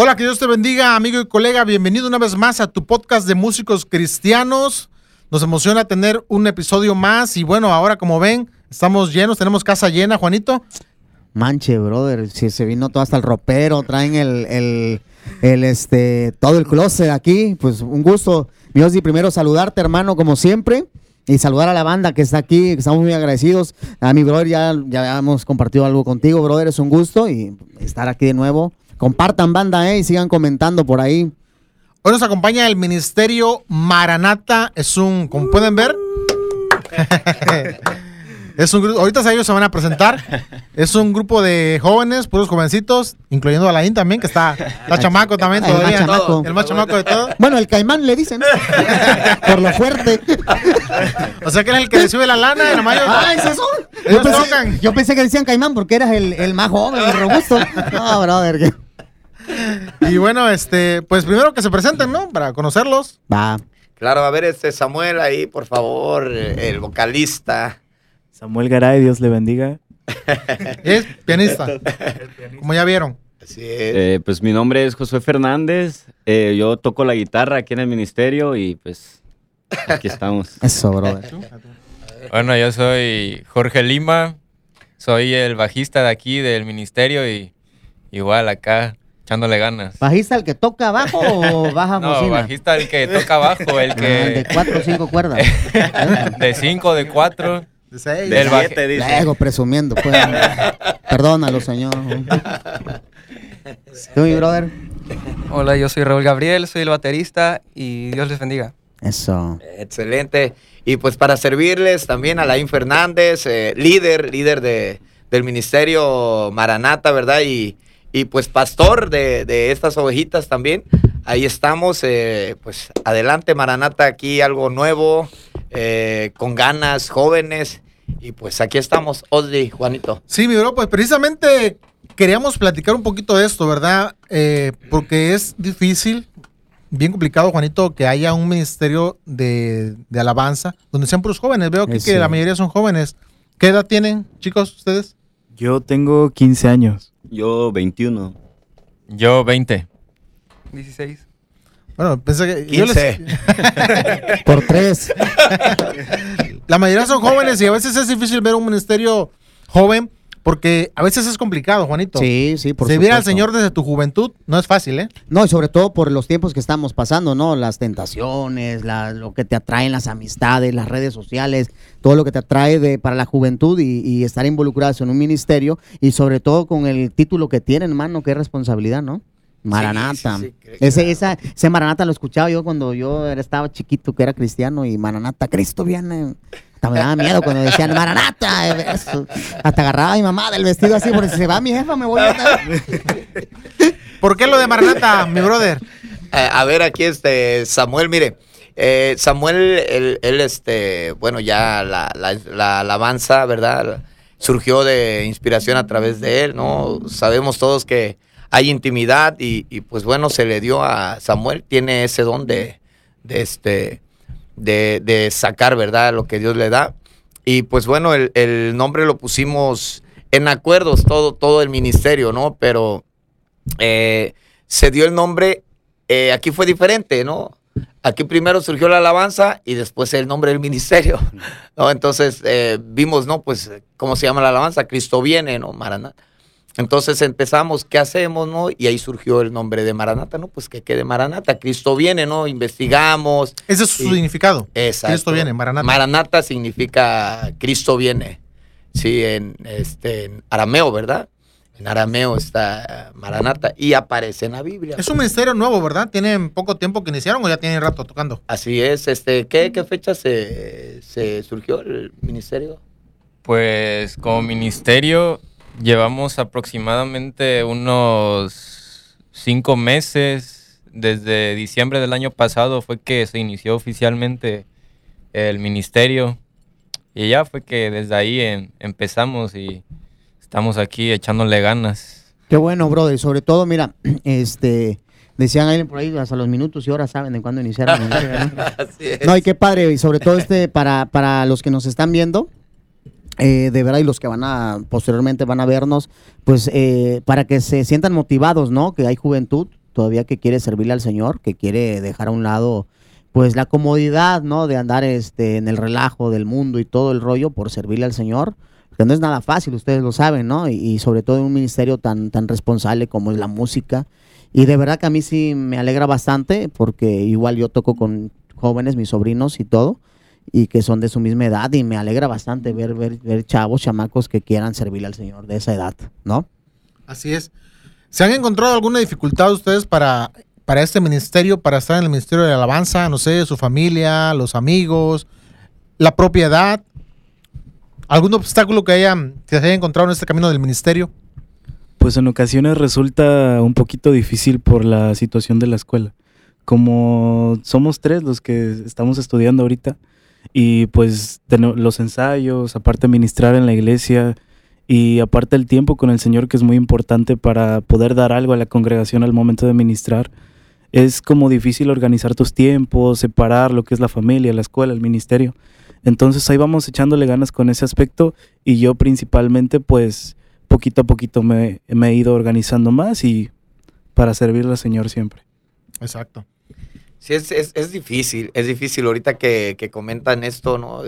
Hola, que Dios te bendiga, amigo y colega. Bienvenido una vez más a tu podcast de músicos cristianos. Nos emociona tener un episodio más y bueno, ahora como ven, estamos llenos, tenemos casa llena, Juanito. Manche, brother, si se vino todo hasta el ropero, traen el, el, este, todo el closet aquí, pues un gusto. Mi y primero saludarte, hermano, como siempre, y saludar a la banda que está aquí, estamos muy agradecidos. A mi brother ya, ya hemos compartido algo contigo, brother, es un gusto y estar aquí de nuevo. Compartan banda, eh, y sigan comentando por ahí. Hoy nos acompaña el Ministerio Maranata, es un, como pueden ver, Es un grupo, ahorita ellos se van a presentar. Es un grupo de jóvenes, puros jovencitos, incluyendo a Laín también, que está, está chamaco también el todavía. Más chamaco. El más chamaco de todos. Bueno, el caimán le dicen. Por lo fuerte. O sea que eres el que recibe la lana y nomás ellos, Ah, ¿es eso? ellos Yo pensé, tocan. yo pensé que decían caimán porque eras el, el más joven, el robusto. No, brother. Y bueno, este, pues primero que se presenten, ¿no? Para conocerlos. Va. Claro, a ver, este Samuel ahí, por favor, el vocalista. Samuel Garay, Dios le bendiga. Es pianista. Como ya vieron. Así es. Eh, pues mi nombre es Josué Fernández. eh, yo toco la guitarra aquí en el ministerio y pues aquí estamos. Eso, brother. Bueno, yo soy Jorge Lima, soy el bajista de aquí del ministerio y igual acá echándole ganas. ¿Bajista el que toca abajo o baja No, bocina? bajista el que toca abajo, el Ah, el de que cuatro o cinco cuerdas. de cinco, de cuatro. De seis. Del baje- Siete, dice. Luego presumiendo, pues. Perdónalo, señor. ¿Tú, mi brother? Hola, yo soy Raúl Gabriel, soy el baterista y Dios les bendiga. Eso. Excelente. Y pues para servirles también a Laín Fernández, eh, líder, líder de, del ministerio Maranata, ¿verdad? Y, y pues pastor de, de estas ovejitas también. Ahí estamos, eh, pues adelante Maranata, aquí algo nuevo, eh, con ganas, jóvenes. Y pues aquí estamos, Osli, Juanito. Sí, mi bro, pues precisamente queríamos platicar un poquito de esto, ¿verdad? Eh, porque es difícil, bien complicado, Juanito, que haya un ministerio de, de alabanza donde sean puros jóvenes. Veo que la mayoría son jóvenes. ¿Qué edad tienen, chicos, ustedes? Yo tengo 15 años. Yo 21. Yo 20. 16. Bueno, pensé que... yo 15. les- Por tres. la mayoría son jóvenes y a veces es difícil ver un ministerio joven porque a veces es complicado, Juanito. Sí, sí, por Servir al supuesto. Señor desde tu juventud no es fácil, ¿eh? No, y sobre todo por los tiempos que estamos pasando, ¿no? Las tentaciones, la- lo que te atraen las amistades, las redes sociales, todo lo que te atrae de, para la juventud y, y estar involucrados en un ministerio y sobre todo con el título que tienen, hermano, qué responsabilidad, ¿no? Maranata. sí, sí, claro. ese, esa, ese Maranata lo escuchaba yo cuando yo estaba chiquito, que era cristiano, y Maranata, Cristo viene. Hasta me daba miedo cuando decían Maranata. eso. Hasta agarraba a mi mamá del vestido así, porque si se va mi jefa, me voy a matar. ¿Por qué lo de Maranata, mi brother? Eh, a ver, aquí este Samuel, mire, eh, Samuel, él, él, este, bueno, ya la, la- la alabanza, ¿verdad? Surgió de inspiración a través de él, ¿no? Sabemos todos que hay intimidad y, y, pues bueno, se le dio a Samuel, tiene ese don de, de este, de, sacar, ¿verdad? Lo que Dios le da. Y pues bueno, el, el nombre lo pusimos en acuerdos, todo, todo el ministerio, ¿no? Pero eh, se dio el nombre, eh, aquí fue diferente, ¿no? Aquí primero surgió la alabanza y después el nombre del ministerio, ¿no? Entonces eh, vimos, ¿no? Pues, ¿cómo se llama la alabanza? Cristo viene, ¿no? Maranata. Entonces empezamos, ¿qué hacemos, no? Y ahí surgió el nombre de Maranata, ¿no? Pues que quede Maranata, Cristo viene, ¿no? Investigamos. Ese es su significado. Exacto. Cristo viene, Maranata. Maranata significa Cristo viene. Sí, en, este, en arameo, ¿verdad? En arameo está Maranata y aparece en la Biblia. Es un ministerio nuevo, ¿verdad? ¿Tienen poco tiempo que iniciaron o ya tienen rato tocando? Así es, este, ¿qué, qué fecha se, se surgió el ministerio? Pues como ministerio llevamos aproximadamente unos cinco meses. Desde diciembre del año pasado fue que se inició oficialmente el ministerio. Y ya fue que desde ahí em- empezamos y estamos aquí echándole ganas. Qué bueno, brother. Sobre todo, mira, este, decían ahí por ahí hasta los minutos y horas saben de cuándo iniciaron. ¿no? Así es. No, y qué padre, y sobre todo este, para, para los que nos están viendo, eh, de verdad, y los que van a, posteriormente van a vernos, pues eh, para que se sientan motivados, ¿no? Que hay juventud todavía que quiere servirle al Señor, que quiere dejar a un lado pues la comodidad, ¿no? De andar este en el relajo del mundo y todo el rollo por servirle al Señor, que no es nada fácil, ustedes lo saben, ¿no? Y, y sobre todo en un ministerio tan tan responsable como es la música. Y de verdad que a mí sí me alegra bastante porque igual yo toco con jóvenes, mis sobrinos y todo, y que son de su misma edad y me alegra bastante ver ver, ver chavos, chamacos que quieran servirle al Señor de esa edad, ¿no? Así es. ¿Se han encontrado alguna dificultad ustedes para, para este ministerio, para estar en el ministerio de alabanza? No sé, su familia, los amigos, la propiedad. ¿Algún obstáculo que, hayan, que se haya encontrado en este camino del ministerio? Pues en ocasiones resulta un poquito difícil por la situación de la escuela. Como somos tres los que estamos estudiando ahorita y pues los ensayos, aparte ministrar en la iglesia y aparte el tiempo con el Señor que es muy importante para poder dar algo a la congregación al momento de ministrar, es como difícil organizar tus tiempos, separar lo que es la familia, la escuela, el ministerio. Entonces ahí vamos echándole ganas con ese aspecto y yo principalmente pues poquito a poquito me, me he ido organizando más y para servirle al Señor siempre. Exacto. Sí, es, es, es difícil, es difícil ahorita que, que comentan esto, ¿no?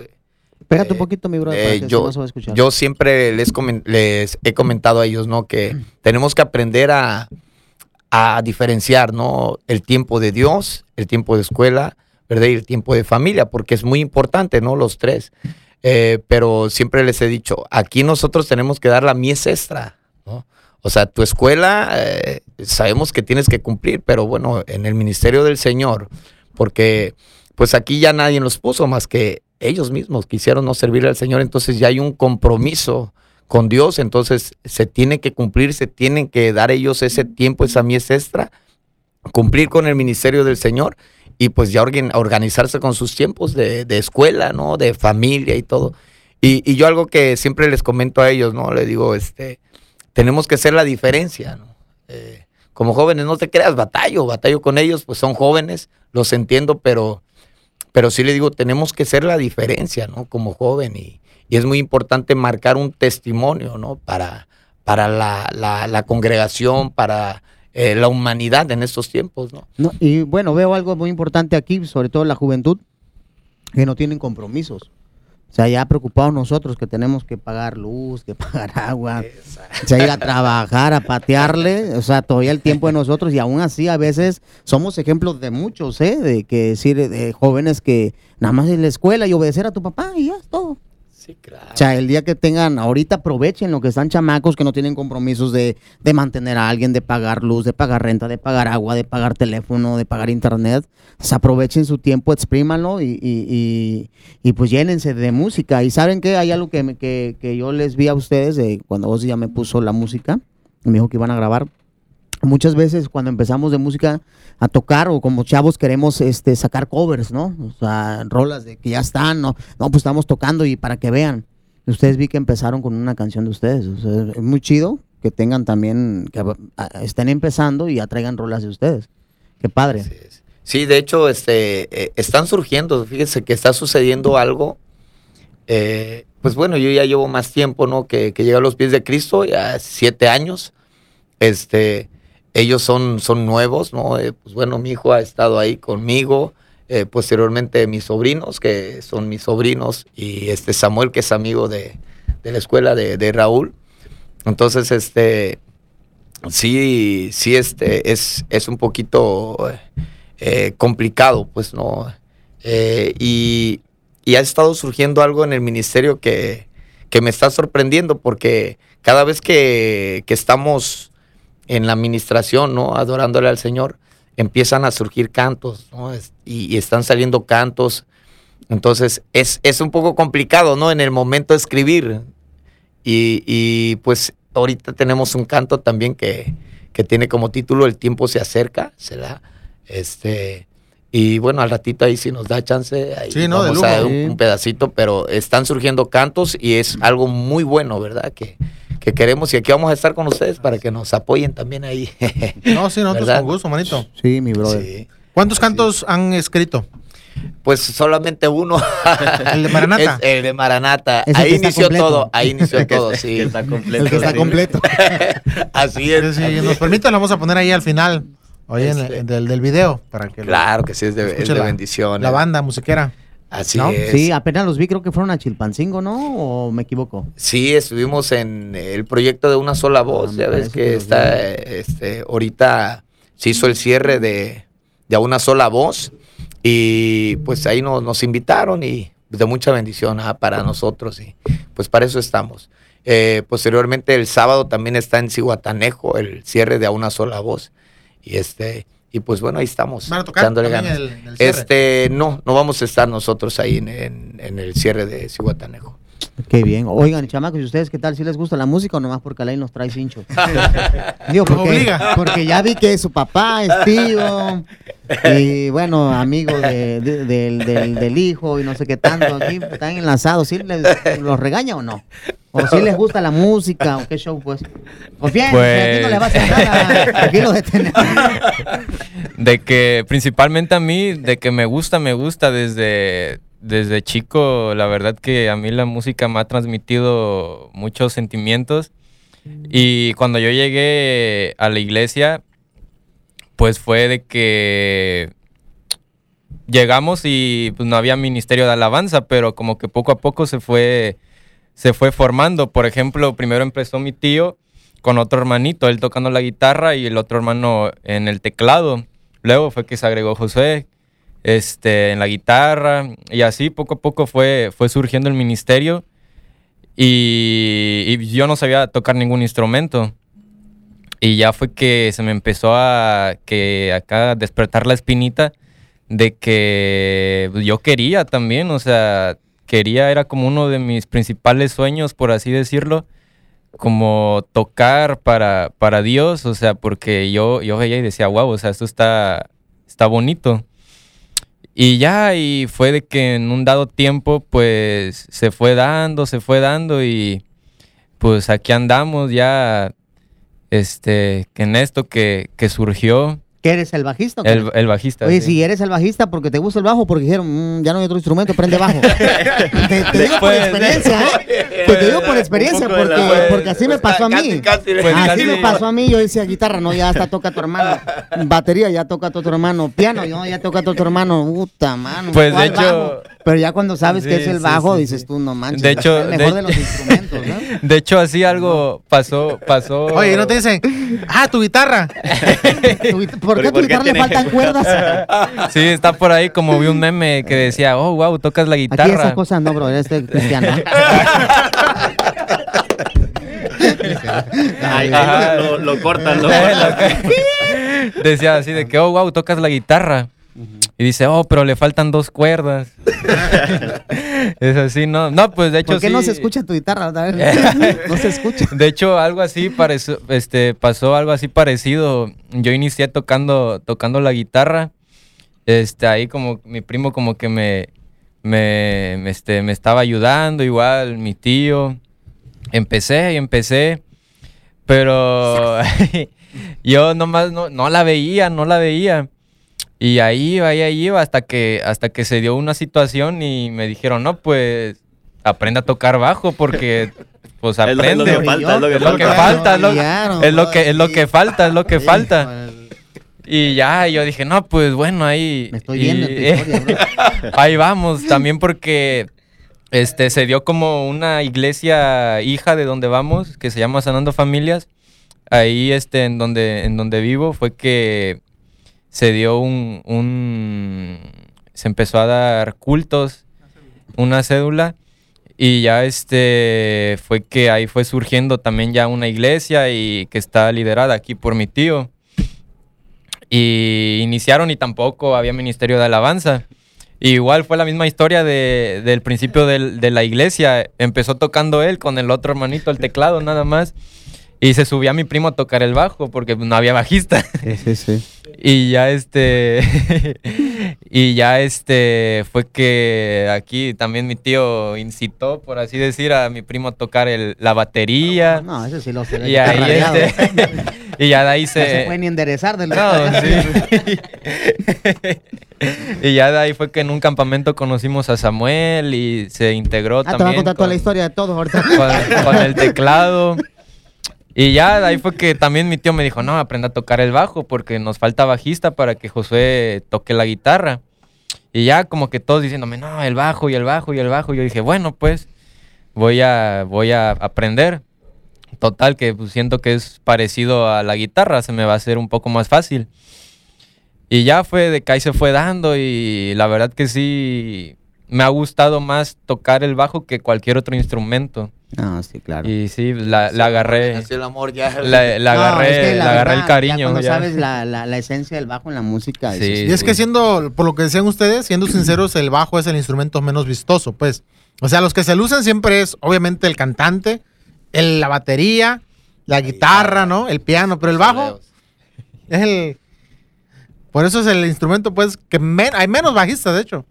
Pégate Eh, un poquito, mi brother, eh, yo-. Yo siempre les, les he comentado a ellos, ¿no? Que tenemos que aprender a, a diferenciar, ¿no? El tiempo de Dios, el tiempo de escuela, ¿verdad? Y el tiempo de familia, porque es muy importante, ¿no? Los tres. Eh, pero siempre les he dicho, aquí nosotros tenemos que dar la mies extra. O sea, tu escuela, eh, sabemos que tienes que cumplir, pero bueno, en el ministerio del Señor, porque pues aquí ya nadie los puso más que ellos mismos quisieron no servirle al Señor, entonces ya hay un compromiso con Dios, entonces se tiene que cumplir, se tienen que dar ellos ese tiempo, esa mies extra, cumplir con el ministerio del Señor y pues ya organ- organizarse con sus tiempos de, de escuela, ¿no? De familia y todo. Y, y yo algo que siempre les comento a ellos, ¿no? Le digo, este, tenemos que hacer la diferencia, ¿no? Eh, como jóvenes, no te creas, batallo, batallo con ellos, pues son jóvenes, los entiendo, pero, pero sí le digo, tenemos que ser la diferencia, ¿no? Como joven y, es muy importante marcar un testimonio, ¿no? Para, para la, la- la congregación, para eh, la humanidad en estos tiempos. No, y bueno, veo algo muy importante aquí, sobre todo la juventud, que no tienen compromisos. O sea, ya preocupados nosotros que tenemos que pagar luz, que pagar agua, o sea, ir a trabajar, a patearle, o sea, todavía el tiempo de nosotros y aún así a veces somos ejemplos de muchos, ¿eh? De que decir, de jóvenes que nada más en la escuela y obedecer a tu papá y ya es todo. Sí, claro. O sea, el día que tengan, ahorita aprovechen lo que están chamacos que no tienen compromisos de, de mantener a alguien, de pagar luz, de pagar renta, de pagar agua, de pagar teléfono, de pagar internet. Pues aprovechen su tiempo, exprímanlo y, y, y, y pues llénense de música. Y saben que hay algo que, me- que, que yo les vi a ustedes de cuando Ozzy ya me puso la música, me dijo que iban a grabar. Muchas veces cuando empezamos de música a tocar o como chavos queremos este sacar covers, ¿no? O sea, rolas de que ya están, no, no, pues estamos tocando y para que vean. Ustedes vi que empezaron con una canción de ustedes. Es muy chido que tengan también, que estén empezando y atraigan rolas de ustedes. Qué padre. Sí, de hecho, este, eh, están surgiendo, fíjense que está sucediendo algo. eh, pues bueno, yo ya llevo más tiempo, ¿no? Que, que llegué a los pies de Cristo, ya siete años. Este, ellos son, son nuevos, ¿no? Eh, pues bueno, mi hijo ha estado ahí conmigo. eh, posteriormente mis sobrinos, que son mis sobrinos, y este Samuel, que es amigo de, de la escuela de, de Raúl. Entonces, este, sí, sí, este, es, es un poquito eh, complicado, pues, ¿no? Y, y ha estado surgiendo algo en el ministerio que, que me está sorprendiendo, porque cada vez que, que estamos en la administración, ¿no? Adorándole al Señor, empiezan a surgir cantos, ¿no? Es- y, y están saliendo cantos. Entonces, es, es un poco complicado, ¿no? En el momento de escribir. Y, y, pues ahorita tenemos un canto también que, que tiene como título El tiempo se acerca, ¿será? Este, y bueno, al ratito ahí si nos da chance, ahí Sí, no, de vamos a un, Sí. un pedacito, pero están surgiendo cantos y es algo muy bueno, ¿verdad? Que, que queremos y aquí vamos a estar con ustedes para que nos apoyen también ahí. No, sí, nosotros ¿Verdad? con gusto, manito. Sí, mi brother. Sí. ¿Cuántos Así cantos han escrito? Pues solamente uno. ¿El de Maranata? Es el de Maranata. Es el Ahí inició completo. todo. Ahí inició todo, sí. Está completo. El que está completo. Así es. Si nos es. permiten, lo vamos a poner ahí al final. Oye, en Este, el- del, del video, para que lo- Claro que sí, es de, es de la- bendición. La banda musiquera. Así ¿no? es. Sí, apenas los vi, creo que fueron a Chilpancingo, ¿no? ¿O me equivoco? Sí, estuvimos en el proyecto de una sola voz. Ah, me ya ves que está, este, ahorita se hizo el cierre de, de a una sola voz y pues ahí nos, nos invitaron y de mucha bendición ah, para nosotros y pues para eso estamos. Eh, posteriormente el sábado también está en Cihuatanejo el cierre de a una sola voz y este y pues bueno ahí estamos ¿Van a tocar también ganas. el- el cierre? Este no no vamos a estar nosotros ahí en, en- en el cierre de Cihuatanejo. Qué bien. Oigan, chamacos, ¿y ustedes qué tal? ¿Si les gusta la música o nomás porque la ley nos trae cincho? Digo, porque, porque ya vi que su papá es tío y bueno, amigo de- de- del, del- del hijo y no sé qué tanto. Aquí están enlazados. ¿Sí les, los regaña o no? ¿O si les gusta la música o qué show pues? Pues bien, Pues- aquí no les va a hacer nada. Aquí lo detenemos. De que principalmente a mí, de que me gusta, me gusta desde, desde chico. La verdad que a mí la música me ha transmitido muchos sentimientos. Y cuando yo llegué a la iglesia, pues fue de que llegamos y pues no había ministerio de alabanza, pero como que poco a poco se fue, se fue formando. Por ejemplo, primero empezó mi tío con otro hermanito, él tocando la guitarra y el otro hermano en el teclado. Luego fue que se agregó José este, en la guitarra y así poco a poco fue, fue surgiendo el ministerio y, yo no sabía tocar ningún instrumento. Y ya fue que se me empezó a que acá despertar la espinita de que yo quería también, o sea, quería, era como uno de mis principales sueños, por así decirlo, como tocar para, para Dios, o sea, porque yo, yo veía y decía, wow, o sea, esto está, está bonito. Y ya, y fue de que en un dado tiempo, pues, se fue dando, se fue dando y pues aquí andamos ya, este, en esto que, que surgió ¿Que eres el bajista? el, el bajista. Oye, sí. si eres el bajista porque te gusta el bajo, porque dijeron, "Mm, ya no hay otro instrumento, prende bajo. te, te digo por experiencia, ¿eh? Pues te digo por experiencia, la- porque, así me pasó a mí. así me pasó a mí, yo decía guitarra, no, ya hasta toca tu hermano. Batería, ya toca tu otro hermano. Piano, no, ya toca tu otro hermano. Puta, mano. Pues, de ¿cuál hecho- bajo? Pero ya cuando sabes que es el bajo, sí, dices sí. tú, no manches. De hecho, es el mejor de, de- los instrumentos, ¿no? De hecho, así algo pasó, pasó. Oye, no te dicen, ah, tu guitarra. ¿Por qué a tu ¿Por qué guitarra le faltan cuerdas? Sí, está por ahí como vi un meme que decía, oh, wow, tocas la Aquí esas guitarra. cosas no, bro, eres este cristiano. Ay, Ajá. lo, lo cortan, que- Decía así de que, oh, wow, tocas la guitarra. Y dice, oh, pero le faltan dos cuerdas. es así, ¿no? No, pues de hecho ¿Por qué sí. no se escucha tu guitarra? No se escucha. De hecho, algo así pareció, este, pasó algo así parecido. Yo inicié tocando, tocando la guitarra. Este, ahí como mi primo como que me, me, me, este, me estaba ayudando, igual mi tío. Empecé y empecé, pero yo nomás no, no la veía, no la veía. Y ahí iba, ahí iba, hasta que, hasta que se dio una situación y me dijeron, no, pues aprende a tocar bajo porque pues Es lo- es lo aprende. que falta, es lo que Es lo que falta. es lo, Brillaron, es lo que, es lo sí. que falta, es lo que falta. Y ya, yo dije, no, pues bueno, ahí. Me estoy y- viendo en tu historia, bro. ahí vamos, también porque este se dio como una iglesia hija de donde vamos, que se llama Sanando Familias. Ahí este en donde en donde vivo fue que se dio un, un se empezó a dar cultos, una cédula y ya este fue que ahí fue surgiendo también ya una iglesia y que está liderada aquí por mi tío. Y iniciaron y tampoco había ministerio de alabanza. Igual fue la misma historia de- del principio del- de la iglesia. Empezó tocando él con el otro hermanito el teclado nada más. Y se subía mi primo a tocar el bajo porque no había bajista. Sí, sí, sí. Y ya este. y ya este. Fue que aquí también mi tío incitó, por así decir, a mi primo a tocar el- la batería. No, eso sí lo sé. y ahí este. y ya de ahí No se se. puede ni enderezar del No, sí. y ya de ahí fue que en un campamento conocimos a Samuel y se integró Ah, te voy a también contar toda la historia de todos ahorita. con- con el teclado. Y ya ahí fue que también mi tío me dijo, no, aprenda a tocar el bajo porque nos falta bajista para que Josué toque la guitarra. Y ya como que todos diciéndome, no, el bajo y el bajo y el bajo. Y yo dije, bueno, pues voy a, voy a aprender. Total, que pues, siento que es parecido a la guitarra, se me va a hacer un poco más fácil. Y ya fue de que ahí se fue dando y la verdad que sí, me ha gustado más tocar el bajo que cualquier otro instrumento. No, sí, claro. Y sí, la, la agarré, el amor ya. la, la No, agarré, es que la la agarré el ya cariño. cuando ya. sabes la, la, la esencia del bajo en la música. Sí. Y es que siendo, por lo que decían ustedes, siendo sinceros, el bajo es el instrumento menos vistoso, pues. O sea, los que se lucen siempre es, obviamente, el cantante, el- la batería, la guitarra, ¿no? El piano, pero el bajo es el... Por eso es el instrumento, pues, que men- hay menos bajistas, de hecho.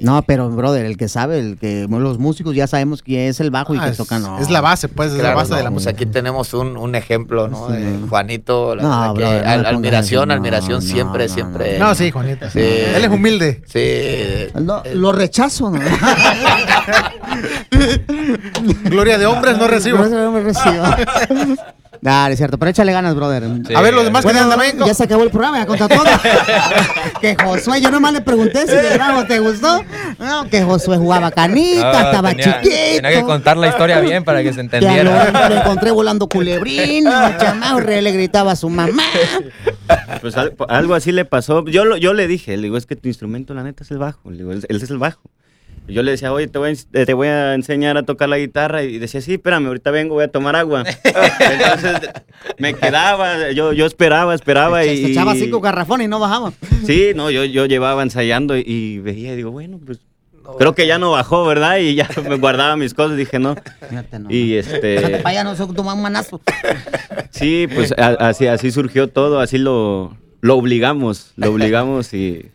No, pero, brother, el que sabe, el que los músicos ya sabemos que es el bajo y Ah, que es, toca, no. es la base, pues, es la base de no, la pues música. aquí tenemos un, un ejemplo, ¿no? Sí. De Juanito, la No, que no al- admiración, admiración no, siempre, no, siempre. No, sí, Juanita. Sí. Él es humilde. Sí. No, lo rechazo, ¿no? Gloria de hombres no recibo. No, no me recibo. Dale, es cierto, pero échale ganas, brother. Sí. A ver, los demás que Bueno, también. ya se acabó el programa, ya contó todo. que Josué, yo nomás le pregunté si el bajo te gustó. No, que Josué jugaba canica, No, estaba tenía, chiquito. tenía que contar la historia bien para que se Que lo, entendiera. lo encontré volando culebrín, chamaco re- le gritaba a su mamá. Pues al- algo así le pasó. Yo, lo- yo le dije, le digo, es que tu instrumento, la neta, es el bajo. Le digo, él, él es el bajo. Yo le decía, oye, te voy, a, te voy a enseñar a tocar la guitarra. Y decía, sí, espérame, ahorita vengo, voy a tomar agua. Entonces me quedaba, yo, yo esperaba, esperaba. Se y, echaba cinco garrafones y no bajaba. Sí, no, yo, yo llevaba ensayando y, y veía y digo, bueno, pues creo que ya no bajó, ¿verdad? Y ya me guardaba mis cosas, dije, no. Fíjate, no. Y este, para allá nosotros tomamos un manazo. sí, pues a- así, así surgió todo, así lo, lo obligamos, lo obligamos y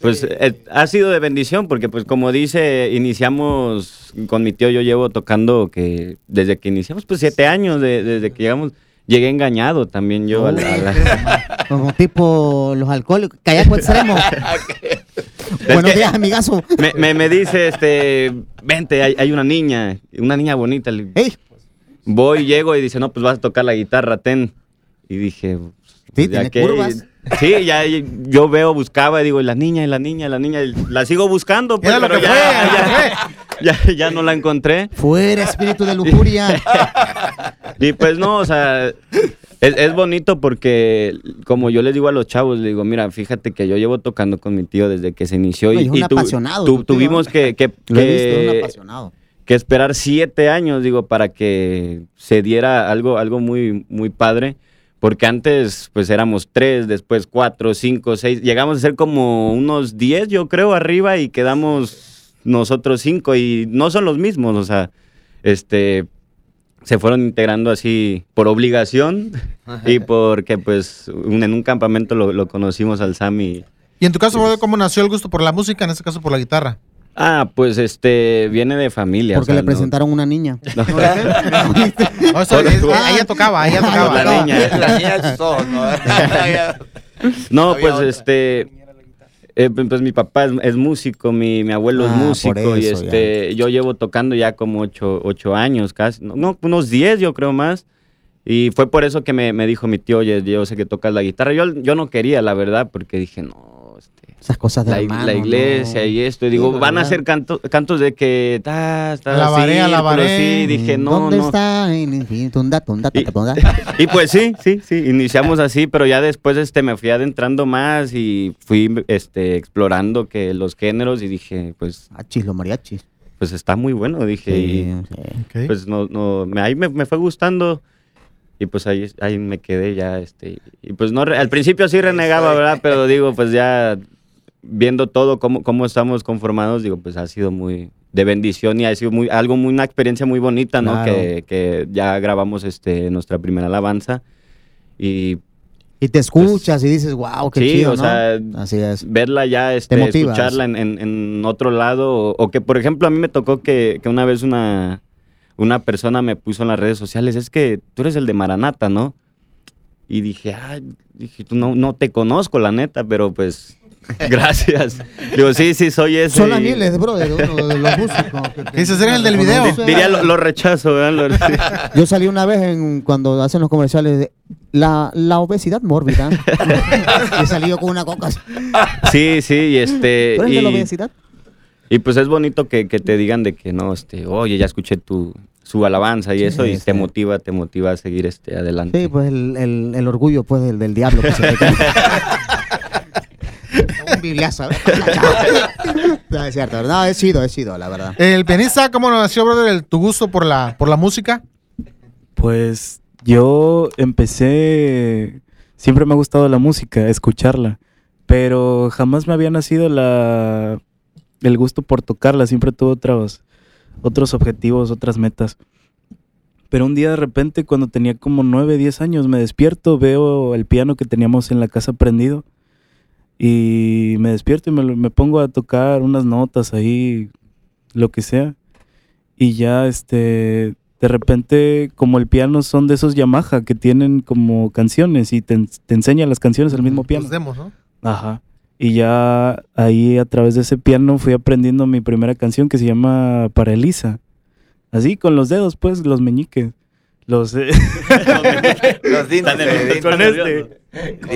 pues eh, ha sido de bendición porque pues como dice, iniciamos con mi tío, yo llevo tocando que desde que iniciamos, pues siete años, de- desde que llegamos, llegué engañado también yo a la- a la- Como tipo los alcohólicos, callaco extremo. Buenos días, amigazo. me, me, me dice, este, vente, hay, hay una niña, una niña bonita. Voy, llego y dice, no, pues vas a tocar la guitarra, ten. Y dije, Sí, ya tiene curvas. Sí, ya yo veo, buscaba y digo, y la niña, y la niña, y la niña, la sigo buscando, pues, pero que ya, fue, ya, ya, ya no la encontré. fuera espíritu de lujuria. Y pues no, o sea, es, es bonito porque, como yo les digo a los chavos, les digo, mira, fíjate que yo llevo tocando con mi tío desde que se inició. No, y, un y tu- tuvimos que, que, Lo he visto, es un apasionado. que esperar siete años, digo, para que se diera algo, algo muy, muy padre. Porque antes, pues éramos tres, después cuatro, cinco, seis. Llegamos a ser como unos diez, yo creo, arriba y quedamos nosotros cinco. Y no son los mismos, o sea, este, se fueron integrando así por obligación y porque, pues, un- en un campamento lo, lo conocimos al Sammy. Y en tu caso, brother, ¿cómo nació el gusto por la música? En este caso, por la guitarra. Ah, pues, este, viene de familia. o Porque sea, le no- presentaron una niña. no. No, eso Por- es- ella tocaba, ella Ah, tocaba. la niña. La ¿no? Pues otra. este. eh, pues mi papá es, es músico, mi, mi abuelo Ah, es por músico y este yo llevo tocando ya como ocho, ocho años casi, no, no, unos diez yo creo más. Y fue por eso que me, me dijo mi tío, oye, yo sé que tocas la guitarra. Yo, yo no quería, la verdad, porque dije, no, Esas cosas de la, hermano, la iglesia no. y esto. Y digo, Sí, van a ser canto- cantos de que... Ta, está Alabaré, alabaré. Sí, dije, no, ¿Dónde no. está? En el fin, tunda, tunda, Y- tunda, tunda. Y pues sí, sí, sí, iniciamos así, pero ya después este, me fui adentrando más y fui este, explorando que los géneros y dije, pues, Achis, los mariachis. pues está muy bueno, dije, Sí, y sí. Ok. pues no, no, me, ahí me, me fue gustando y pues ahí, ahí me quedé ya, este, y pues no, al principio sí renegaba, ¿verdad? Pero digo, pues ya viendo todo cómo, cómo estamos conformados, digo, pues ha sido muy de bendición y ha sido muy, algo muy, una experiencia muy bonita, ¿no? Claro. Que, que ya grabamos este, nuestra primera alabanza y Y te escuchas y dices, wow, qué Sí, chido, o ¿no? sea, Así es. verla ya, este, escucharla en, en- en otro lado, o, o que, por ejemplo, a mí me tocó que, que una vez una, una persona me puso en las redes sociales, es que tú eres el de Maranata, ¿no? Y dije, ah, dije, tú no, no te conozco, la neta, pero pues Gracias. Digo, sí, sí, soy ese. Son las y- mieles, brother, uno de los músicos. que- Dices, eres el del video. Di- Diría lo, lo rechazo, ¿verdad? Lo-. Yo salí una vez en, cuando hacen los comerciales de la, la obesidad mórbida. y salí yo con una coca. Sí, sí, y este. ¿Tú eres de la y- obesidad? Y pues es bonito que, que te digan de que no, este, oye, ya escuché tu su alabanza y Sí, eso, y sí. te motiva, te motiva a seguir este adelante. Sí, pues el, el, el orgullo pues del, del diablo. que se cae. Un bibliazo. no, es cierto. No, he sido, he sido, la verdad. El pianista, ¿cómo nació, brother, el- tu gusto por la, por la música? Pues yo empecé, siempre me ha gustado la música, escucharla, pero jamás me había nacido la, el gusto por tocarla, siempre tuve otros, otros objetivos, otras metas. Pero un día de repente, cuando tenía como 9, 10 años, me despierto, veo el piano que teníamos en la casa prendido y me despierto y me, lo- me pongo a tocar unas notas ahí, lo que sea. Y ya, este, de repente, como el piano son de esos Yamaha que tienen como canciones y te, te enseña las canciones el mismo piano. Los demos, ¿no? Ajá. Y ya ahí a través de ese piano fui aprendiendo mi primera canción que se llama Para Elisa. Así, con los dedos, pues, los meñiques. Los... eh, Los índices de con este.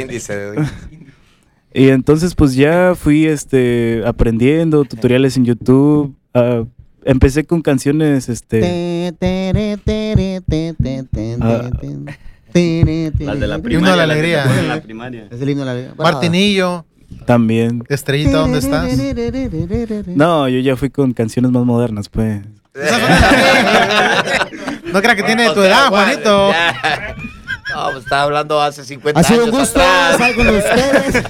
índice de Y entonces pues ya fui este aprendiendo tutoriales en YouTube. ah, empecé con canciones este. Las de la Himno primaria. de la alegría. ponen en la primaria. Es el himno de la alegría. Bueno, Martinillo, también. Estrellita, ¿dónde estás? No, yo ya fui con canciones más modernas, pues. No creas que tiene O tu sea, edad, Juan, Juanito. ya. No, pues estaba hablando hace 50 Ha sido años un gusto estar con ustedes.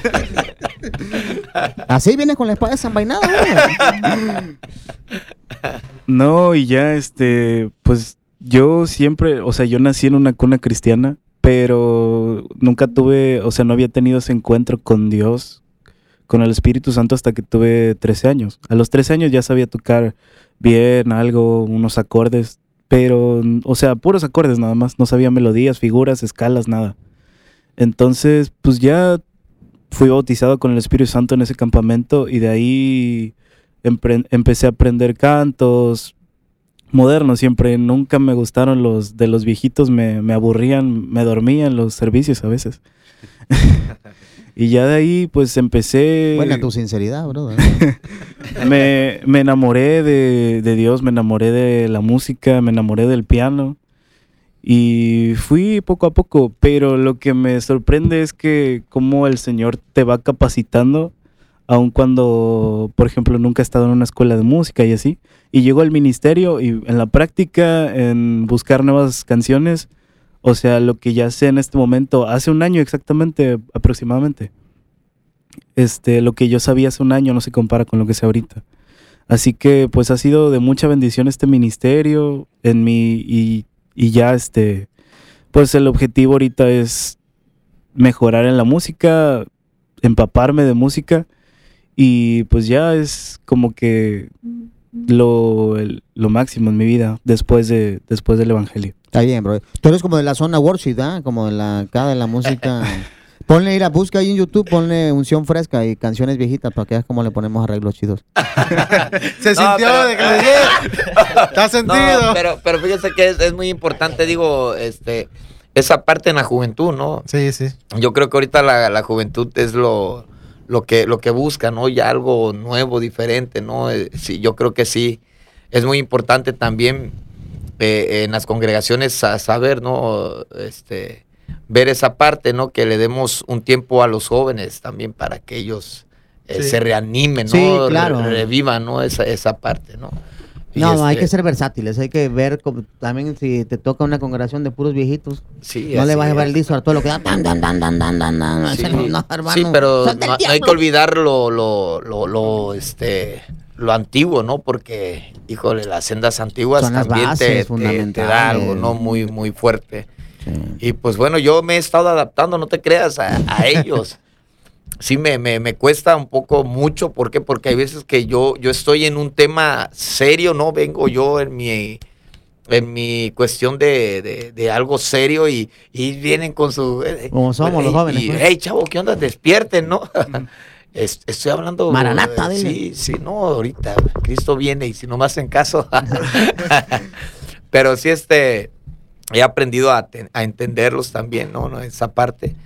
Así vienes con la espada desenvainada. güey. No, y ya este, pues yo siempre, o sea, yo nací en una cuna cristiana, pero nunca tuve, o sea, no había tenido ese encuentro con Dios, con el Espíritu Santo hasta que tuve 13 años. A los 13 años ya sabía tocar bien algo, unos acordes, pero, o sea, puros acordes nada más, no sabía melodías, figuras, escalas, nada. Entonces, pues ya fui bautizado con el Espíritu Santo en ese campamento y de ahí empecé a aprender cantos modernos siempre. Nunca me gustaron los de los viejitos, me, me aburrían, me dormían los servicios a veces. y ya de ahí pues empecé... Buena tu sinceridad, brother. me, me enamoré de, de Dios, me enamoré de la música, me enamoré del piano. Y fui poco a poco, pero lo que me sorprende es que cómo el Señor te va capacitando, aun cuando, por ejemplo, nunca he estado en una escuela de música y así. Y llego al ministerio y en la práctica, en buscar nuevas canciones, o sea, lo que ya sé en este momento, hace un año exactamente, aproximadamente este, lo que yo sabía hace un año no se compara con lo que sé ahorita. Así que pues ha sido de mucha bendición este ministerio en mi y, y ya este pues el objetivo ahorita es mejorar en la música, empaparme de música y pues ya es como que lo, lo máximo en mi vida después de después del evangelio. Está bien, bro. Tú eres como de la zona worship, ¿ah? Como de la, acá de la música. Ponle, ir a busca ahí en YouTube, ponle unción fresca y canciones viejitas para que veas cómo le ponemos arreglos chidos. Se No, sintió pero- de que le dije. Está sentido. No, pero, pero fíjese que es, es muy importante, digo, este, esa parte en la juventud, ¿no? Sí, sí. Yo creo que ahorita la, la juventud es lo, lo, que, lo que busca, ¿no? Ya algo nuevo, diferente, ¿no? Eh, sí, yo creo que sí. Es muy importante también eh, en las congregaciones a saber, ¿no? Este, ver esa parte, ¿no? Que le demos un tiempo a los jóvenes también para que ellos eh, Sí. se reanimen, ¿no? Sí, claro. Re- revivan, ¿no? Esa, esa parte, ¿no? Y No, hay este, que ser versátiles, hay que ver como- también si te toca una congregación de puros viejitos, Sí, no le vas a llevar disco a todo lo que da tan, tan, tan, tan, tan, tan, tan. Sí, No, no, hermano. sí, pero no, no hay que olvidar lo, lo, lo, lo, este, lo antiguo, ¿no? Porque, híjole, las sendas antiguas Son también te- bases te, te, da algo, ¿no? Muy, muy fuerte. Sí. Y pues bueno, yo me he estado adaptando, no te creas, a, a ellos. Sí, me, me, me cuesta un poco mucho. ¿Por qué? Porque hay veces que yo, yo estoy en un tema serio, ¿no? Vengo yo en mi, en mi cuestión de, de, de algo serio y, y vienen con su... eh, Como somos los y- jóvenes, Y, pues. hey, chavo, ¿qué onda? Despierten, ¿no? Es- estoy hablando. Maranata, eh, dile. Sí, sí, no, ahorita. Cristo viene y si no me hacen caso. Pero sí, este. He aprendido a, a entenderlos también, ¿no? ¿no? Esa parte.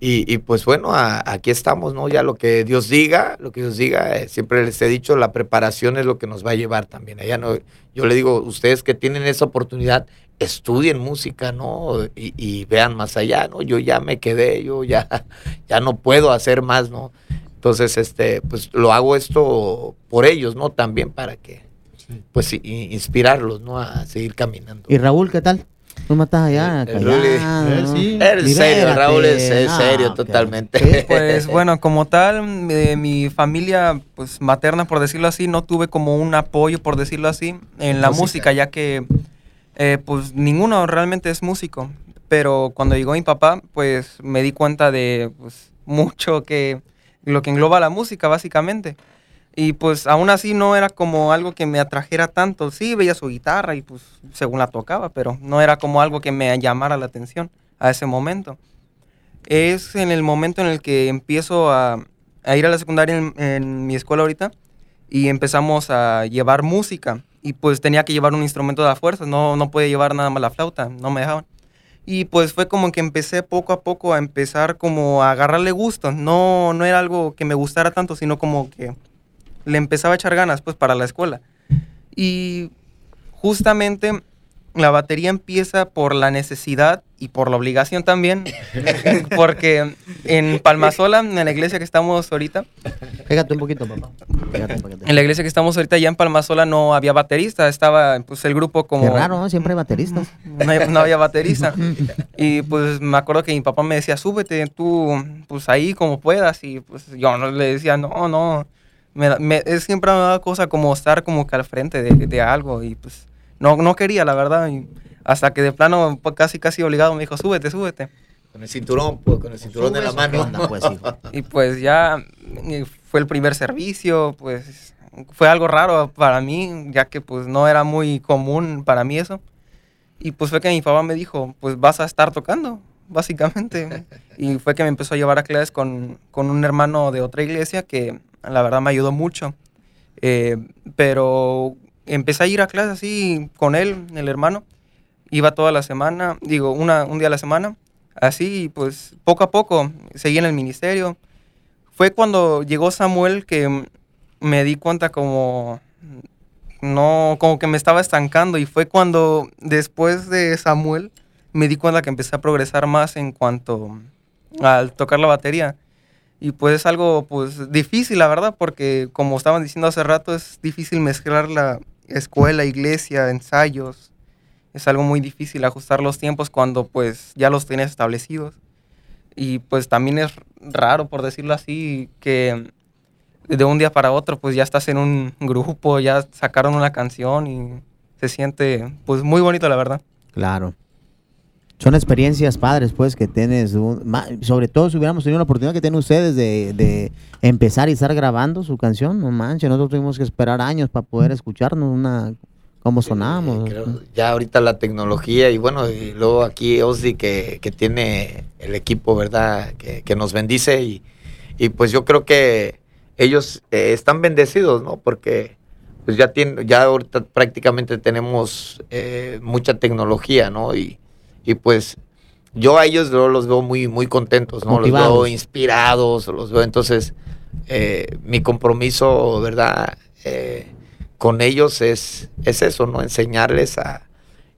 Y, y, pues bueno, a- aquí estamos, ¿no? Ya lo que Dios diga, lo que Dios diga, eh, siempre les he dicho, la preparación es lo que nos va a llevar también. Allá no, yo le digo, ustedes que tienen esa oportunidad, estudien música, ¿no? Y, y vean más allá, ¿no? Yo ya me quedé, yo ya, ya no puedo hacer más, ¿no? Entonces, este, pues lo hago esto por ellos, ¿no? También para que, pues, inspirarlos, ¿no? A seguir caminando. ¿Y Raúl qué tal? Tú matas allá, El- el callado, Rulli, ¿no? sí. Serio. Raúl es, es Ah, serio totalmente. Pues bueno, como tal, de mi familia pues materna, por decirlo así, no tuve como un apoyo, por decirlo así, en la Música. música, ya que eh, pues ninguno realmente es músico. Pero cuando llegó mi papá, pues me di cuenta de pues, mucho que lo que engloba la música, básicamente. Y pues aún así no era como algo que me atrajera tanto. Sí, veía su guitarra y pues según la tocaba, pero no era como algo que me llamara la atención a ese momento. Es en el momento en el que empiezo a, ir a la secundaria en, en mi escuela ahorita y empezamos a llevar música. Y pues tenía que llevar un instrumento de la fuerza, no, no podía llevar nada más la flauta, no me dejaban. Y pues fue como que empecé poco a poco a empezar como a agarrarle gusto. No, no era algo que me gustara tanto, sino como que le empezaba a echar ganas pues para la escuela. Y justamente la batería empieza por la necesidad y por la obligación también, porque en Palmasola, en la iglesia que estamos ahorita, Pégate un poquito, papá. Pégate un poquito. en la iglesia que estamos ahorita ya en Palmasola no había baterista, estaba pues el grupo como... Qué raro, ¿no? Siempre hay bateristas. No, había baterista. Y pues me acuerdo que mi papá me decía, súbete tú, pues ahí como puedas. Y pues yo no le decía, no, no. Me, da- me- es siempre me da cosa como estar como que al frente de, de algo. Y pues no, no quería, la verdad. Y hasta que de plano, pues, casi, casi obligado, me dijo, súbete, súbete. Con el cinturón, pues, con el cinturón de la mano. Pues, hijo. Y pues ya fue el primer servicio, pues fue algo raro para mí, ya que pues no era muy común para mí eso. Y pues fue que mi papá me dijo, pues vas a estar tocando, básicamente. Y fue que me empezó a llevar a clases con, con un hermano de otra iglesia que la verdad me ayudó mucho. Eh, pero empecé a ir a clases así con él, el hermano. Iba toda la semana, digo, una, un día a la semana. Así, pues poco a poco seguí en el ministerio. Fue cuando llegó Samuel que me di cuenta como no, como que me estaba estancando y fue cuando después de Samuel me di cuenta que empecé a progresar más en cuanto al tocar la batería. Y pues es algo pues difícil, la verdad, porque como estaban diciendo hace rato, es difícil mezclar la escuela, iglesia, ensayos. Es algo muy difícil ajustar los tiempos cuando pues ya los tienes establecidos. Y pues también es raro, por decirlo así, que de un día para otro pues ya estás en un grupo, ya sacaron una canción y se siente pues muy bonito, la verdad. Claro. Son experiencias padres, pues, que tienes. un- sobre todo si hubiéramos tenido la oportunidad que tienen ustedes de, de empezar y estar grabando su canción. No manches, nosotros tuvimos que esperar años para poder escucharnos una cómo sonábamos. Eh, creo, ya ahorita la tecnología y bueno, y luego aquí Osdi que, que tiene el equipo, ¿verdad? Que, que nos bendice y, y pues yo creo que ellos eh, están bendecidos, ¿no? Porque pues ya, tienen, ya ahorita prácticamente tenemos eh, mucha tecnología, ¿no? Y, y pues yo a ellos yo los veo muy, muy contentos, ¿no? Los veo inspirados, los veo entonces eh, mi compromiso, ¿verdad? Eh, con ellos es, es eso, ¿no? Enseñarles a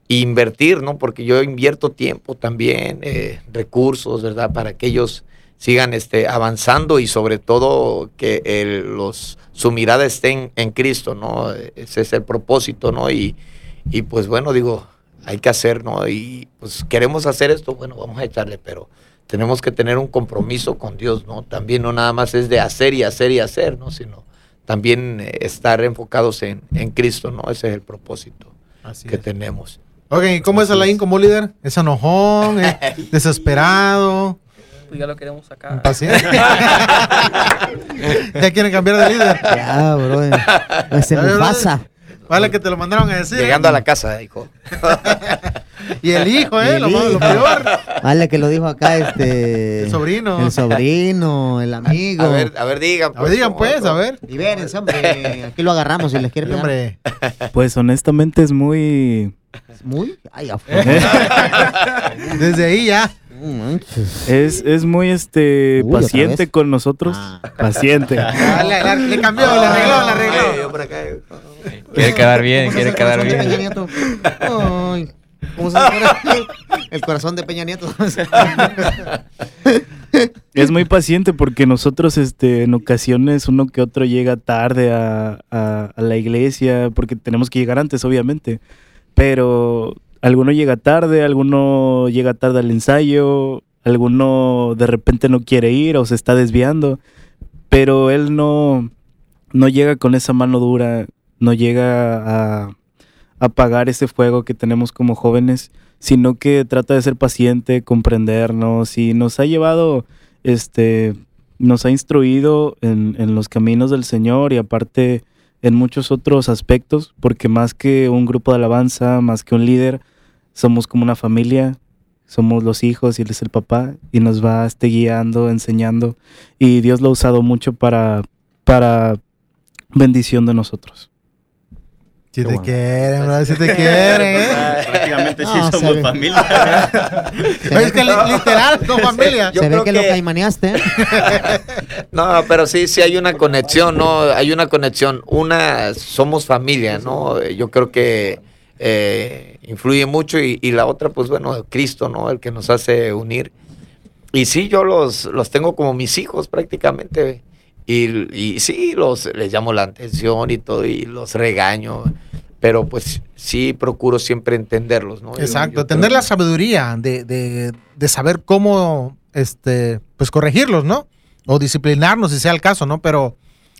invertir, ¿no? Porque yo invierto tiempo también, eh, recursos, ¿verdad? Para que ellos sigan este, avanzando y sobre todo que el- los, su mirada esté en, en Cristo, ¿no? Ese es el propósito, ¿no? Y, y pues bueno, digo, hay que hacer, ¿no? Y pues queremos hacer esto, bueno, vamos a echarle, pero tenemos que tener un compromiso con Dios, ¿no? También no nada más es de hacer y hacer y hacer, ¿no? Sino también eh, estar enfocados en, en Cristo, ¿no? Ese es el propósito Así que es. tenemos. Ok, ¿y cómo es Así Alain es. como líder? ¿Es enojón? ¿Es desesperado? Pues ya lo queremos sacar. ¿Impaciente? ¿Ya quieren cambiar de líder? Ya, bro. Se me pasa. Vale que te lo mandaron a decir. Llegando ¿eh? a la casa, hijo. Y el hijo, ¿eh? El Lo, hijo. peor. Vale, que lo dijo acá este. El sobrino. El sobrino, el amigo. A ver, a ver, digan. A ver, digan ¿cómo- pues, cómo? a ver. Libérense, hombre. Aquí lo agarramos si les quiere Sí, pegar. hombre. Pues honestamente es muy... Muy. Ay, afuera. Desde ahí ya. Es, es muy este Uy, ¿otra paciente con nosotros. Ah. Paciente. Ah, le, le- le cambió, le arregló, le arregló. yo por acá. Quiere quedar bien, ¿Cómo se hace quiere el quedar corazón de Peña bien. Nieto? Ay, ¿Cómo se el corazón de Peña Nieto? Es muy paciente porque nosotros, este, en ocasiones, uno que otro llega tarde a, a- a la iglesia, porque tenemos que llegar antes, obviamente. Pero alguno llega tarde, alguno llega tarde al ensayo, alguno de repente no quiere ir o se está desviando. Pero él no, no llega con esa mano dura, no llega a apagar ese fuego que tenemos como jóvenes, sino que trata de ser paciente, comprendernos y nos ha llevado, este, nos ha instruido en, los caminos del Señor y aparte en muchos otros aspectos, porque más que un grupo de alabanza, más que un líder, somos como una familia, somos los hijos y él es el papá y nos va este, guiando, enseñando y Dios lo ha usado mucho para, para bendición de nosotros. Si te bueno. quieren. Si te quieren, ¿eh? Prácticamente sí No, se somos familia. Es que li- literal, con familia. Yo Se ve creo que, lo que- caimaneaste. ¿eh? No, pero sí, sí hay una conexión, ¿no? Hay una conexión. Una, somos familia, ¿no? Yo creo que eh, influye mucho y, y la otra, pues bueno, Cristo, ¿no? El que nos hace unir. Y sí, yo los, los tengo como mis hijos prácticamente. Y, y sí, los, les llamo la atención y todo, y los regaño. Pero pues sí procuro siempre entenderlos, ¿no? Yo- Exacto, yo tener creo- la sabiduría de, de, de saber cómo, este, pues corregirlos, ¿no? O disciplinarnos si sea el caso, ¿no? Pero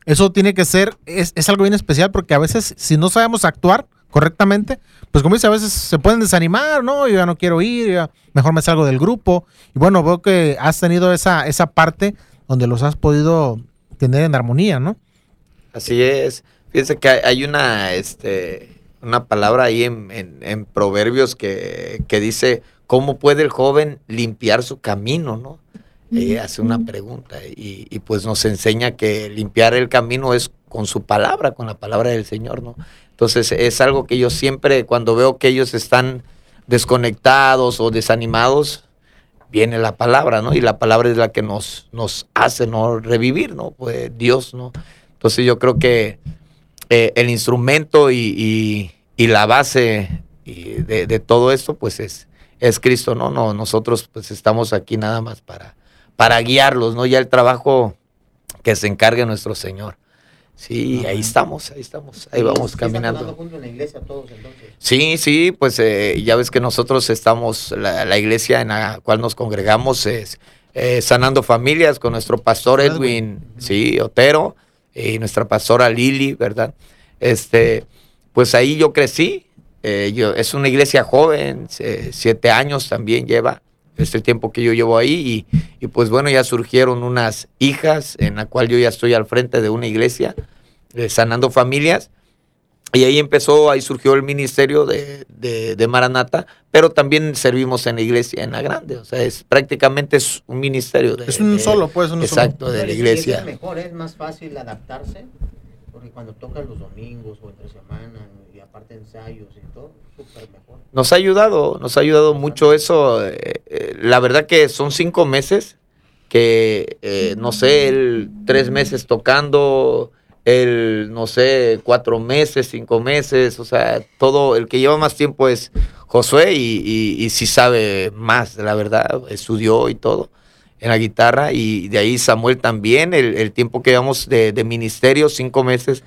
eso tiene que ser, es, es algo bien especial porque a veces si no sabemos actuar correctamente, pues como dice, a veces se pueden desanimar, ¿no? Yo ya no quiero ir, ya mejor me salgo del grupo. Y bueno, veo que has tenido esa, esa parte donde los has podido tener en armonía, ¿no? Así es. Fíjense que hay- una, este, una palabra ahí en, en- en Proverbios que, que dice, ¿cómo puede el joven limpiar su camino? ¿no? Eh, hace una pregunta y, y pues nos enseña que limpiar el camino es con su palabra, con la palabra del Señor, ¿no? Entonces es algo que yo siempre, cuando veo que ellos están desconectados o desanimados, viene la palabra, ¿no? Y la palabra es la que nos, nos hace, ¿no? Revivir, ¿no? Pues Dios, ¿no? Entonces yo creo que eh, el instrumento y, y- y la base y de, de todo esto, pues es, es Cristo, ¿no? no Nosotros pues estamos aquí nada más para, para guiarlos, ¿no? Ya el trabajo que se encargue nuestro Señor. Sí, ahí estamos, ahí estamos, ahí vamos caminando. Sí, sí, pues eh, ya ves que nosotros estamos, la, la iglesia en la cual nos congregamos es eh, sanando familias con nuestro pastor Edwin, sí, Otero, y nuestra pastora Lili, ¿verdad? Este, pues ahí yo crecí, eh, yo, es una iglesia joven, siete años también lleva, es el tiempo que yo llevo ahí, y, y pues bueno, ya surgieron unas hijas en la cual yo ya estoy al frente de una iglesia, eh, sanando familias, y ahí empezó, ahí surgió el ministerio de, de, de Maranata, pero también servimos en la iglesia, en la grande. O sea, es prácticamente es un ministerio. De, Es un de- solo, pues, un Exacto, de la iglesia. Es mejor, es más fácil adaptarse, porque cuando tocan los domingos o entre semana y aparte ensayos y todo, súper mejor. Nos ha ayudado, nos ha ayudado mucho eso. eh, eh, la verdad que son cinco meses que, eh, no sé, el tres meses tocando, el, no sé, cuatro meses, cinco meses, o sea, todo, el que lleva más tiempo es Josué y, y, sí sabe más, la verdad, estudió y todo en la guitarra y de ahí Samuel también, el, el tiempo que llevamos de, de ministerio, cinco meses,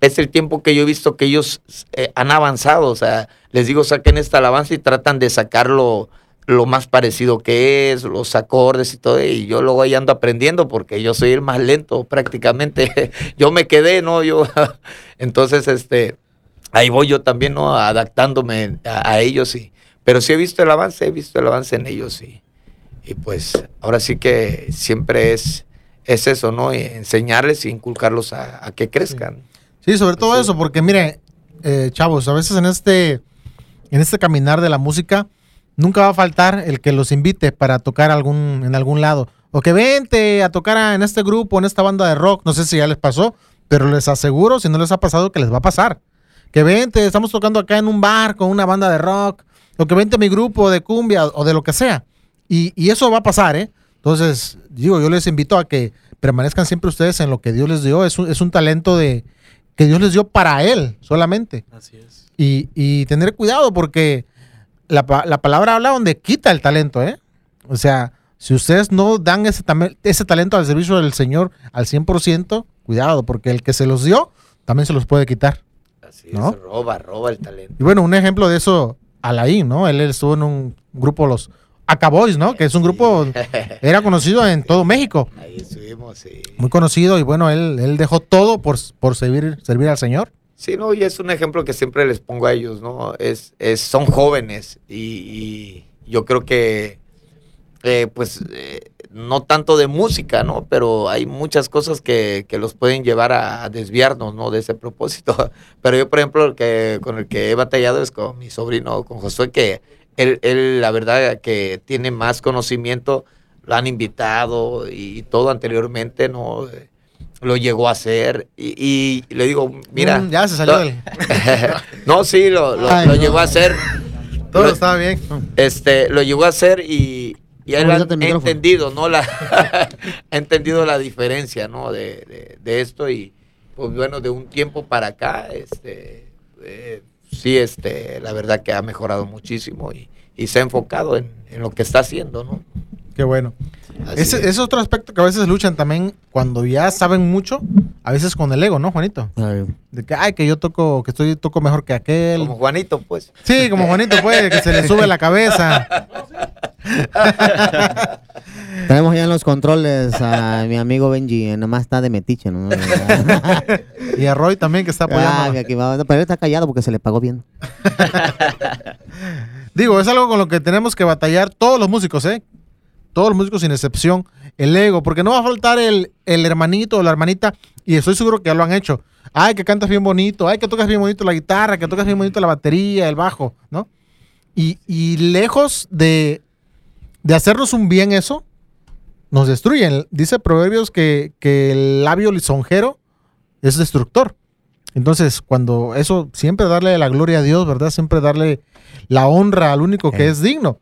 es el tiempo que yo he visto que ellos eh, han avanzado, o sea, les digo, saquen esta alabanza y tratan de sacarlo lo más parecido que es, los acordes y todo, y yo luego ahí ando aprendiendo porque yo soy el más lento prácticamente. yo me quedé, ¿no? Yo, entonces, este, ahí voy yo también, ¿no? Adaptándome a, a ellos, y, pero sí he visto el avance, he visto el avance en ellos, y, y pues ahora sí que siempre es, es eso, ¿no? Y enseñarles e inculcarlos a, a que crezcan. Sí, sobre todo Sí. eso, porque mire, eh, chavos, a veces en este en este caminar de la música, nunca va a faltar el que los invite para tocar algún, en algún lado. O que vente a tocar a- en este grupo, en esta banda de rock. No sé si ya les pasó, pero les aseguro, si no les ha pasado, que les va a pasar. Que vente, estamos tocando acá en un bar con una banda de rock. O que vente a mi grupo de cumbia o de lo que sea. Y, y eso va a pasar, ¿eh? Entonces, digo, yo les invito a que permanezcan siempre ustedes en lo que Dios les dio. Es un, es un talento de que Dios les dio para Él solamente. Así es. Y, y tener cuidado porque la, la palabra habla donde quita el talento, ¿eh? O sea, si ustedes no dan ese, ese talento al servicio del Señor al 100%, cuidado, porque el que se los dio también se los puede quitar. Así ¿No? es, roba, roba el talento. Y bueno, un ejemplo de eso, Alain, ¿no? Él estuvo en un grupo, los Acaboys, ¿no? Que es un grupo, era conocido en todo México, Ahí estuvimos, sí. muy conocido, y bueno, él, él dejó todo por, por servir, servir al Señor. Sí, no, y es un ejemplo que siempre les pongo a ellos, ¿no? Es, es, son jóvenes y, y yo creo que, eh, pues, eh, no tanto de música, ¿no? Pero hay muchas cosas que, que los pueden llevar a, desviarnos, ¿no? De ese propósito. Pero yo, por ejemplo, el que, con el que he batallado es con mi sobrino, con Josué, que él, él, la verdad, que tiene más conocimiento, lo han invitado y todo anteriormente, ¿no? Lo llegó a hacer y, y le digo, mira... Mm, ya se salió no- del... no, sí, lo, lo- Ay, lo no. llegó a hacer. Todo Lo- estaba bien. este, lo llegó a hacer y, y él ha entendido, ¿no? La, ha entendido la diferencia, ¿no? De, de- de esto y, pues bueno, de un tiempo para acá, este, eh, sí, este, la verdad que ha mejorado muchísimo y, y se ha enfocado en, en lo que está haciendo, ¿no? Qué bueno. Ese, es. otro aspecto que a veces luchan también cuando ya saben mucho, a veces con el ego, ¿no, Juanito? De que, ay, que yo toco, que estoy, toco mejor que aquel. Como Juanito, pues. Sí, como Juanito, pues, que se le sube la cabeza. Tenemos ya en los controles a mi amigo Benji, eh, nomás está de metiche, ¿no? Y a Roy también, que está Ah, apoyando. va- pero él está callado porque se le pagó bien. Digo, es algo con lo que tenemos que batallar todos los músicos, ¿eh? Todos los músicos sin excepción. El ego, porque no va a faltar el, el hermanito o la hermanita, y estoy seguro que ya lo han hecho. Ay, que cantas bien bonito, ay, que tocas bien bonito la guitarra, que tocas bien bonito la batería, el bajo, ¿no? Y, y lejos de, de hacernos un bien eso, nos destruyen. Dice Proverbios que, que el labio lisonjero es destructor. Entonces, cuando eso, siempre darle la gloria a Dios, ¿verdad? Siempre darle la honra al único que Eh. es digno.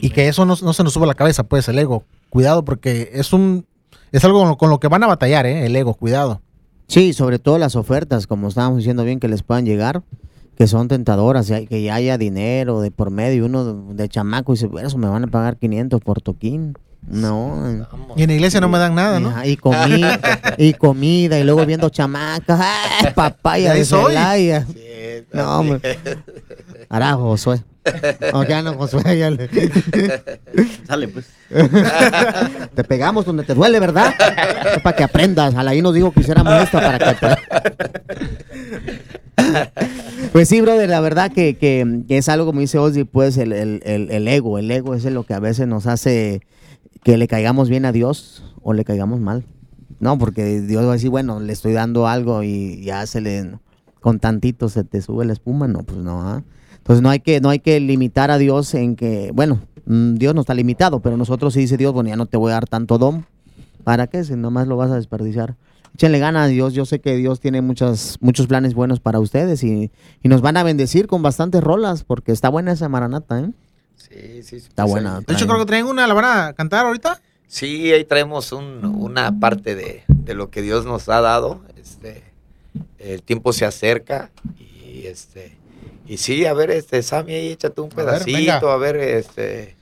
Y que eso no, no se nos suba a la cabeza, pues, el ego. Cuidado, porque es un es algo con lo, con lo que van a batallar, ¿eh? El ego, cuidado. Sí, sobre todo las ofertas, como estábamos diciendo bien, que les puedan llegar, que son tentadoras, y que ya haya dinero de por medio, uno de, de chamaco dice, "Bueno, eso me van a pagar 500 por toquín. No. Y en la iglesia no me dan nada, ¿no? Y, comida, y comida, y luego viendo chamacas, ¡ay, papaya De soy. Celaya! Sí, No, hombre. Ahora Josué. No, ya no, Josué, ya le- Sale, pues. Te pegamos donde te duele, ¿verdad? Es para que aprendas. Alain nos dijo que hiciéramos esto para que Pues sí, brother, la verdad que, que- que es algo, como dice Ozzy, pues el, el- el- el ego. El ego es lo que a veces nos hace que le caigamos bien a Dios o le caigamos mal. No, porque Dios va a decir, bueno, le estoy dando algo y ya se le, con tantito se te sube la espuma. No, pues no. ¿ah? Entonces no hay que, no hay que limitar a Dios en que, bueno, mm, Dios no está limitado, pero nosotros sí dice Dios, bueno, ya no te voy a dar tanto don. ¿Para qué? Si nomás lo vas a desperdiciar. Échenle ganas a Dios. Yo sé que Dios tiene muchas, muchos planes buenos para ustedes y, y nos van a bendecir con bastantes rolas porque está buena esa maranata, ¿eh? Sí, sí, sí, Está pues, buena. ahí- De hecho, creo que traen una, ¿la van a cantar ahorita? Sí, ahí traemos un- una parte de, de lo que Dios nos ha dado. Este, el tiempo se acerca y este y sí, a ver, este Sammy, ahí échate un A ver, pedacito, a ver, este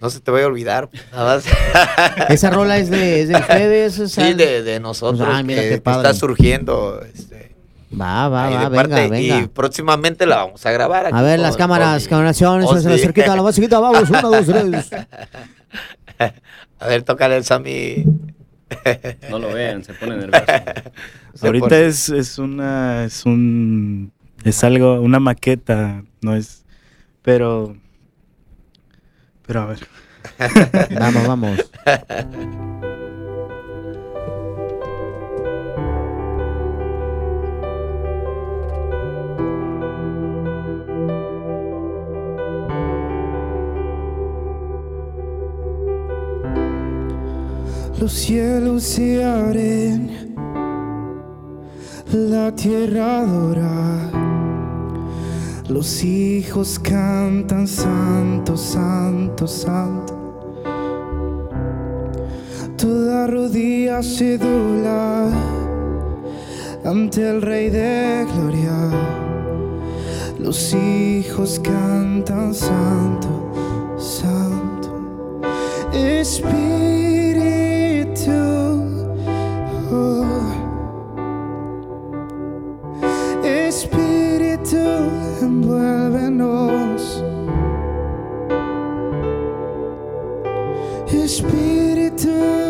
no se te vaya a olvidar, nada más. Esa rola es de, es de ustedes. sea, sí, de, de nosotros Ah, mira que, qué que padre. está surgiendo este, Va, va, va, de venga, parte, venga. y próximamente la vamos a grabar aquí A ver, con- las cámaras, camaraciones, Oh, se la sí. cerquita, la más vamos, una, dos, tres. A ver, tócale el Sammy. No lo vean, se pone nervioso. Se Ahorita pone- es, es una, es un, es algo, una maqueta, no es. Pero. Pero a ver. vamos, vamos. Los cielos se abren la tierra adora, los hijos cantan santo, santo, santo. Toda rodilla se dobla ante el Rey de Gloria. Los hijos cantan santo, santo. Espíritu. Envuélvenos. Espíritu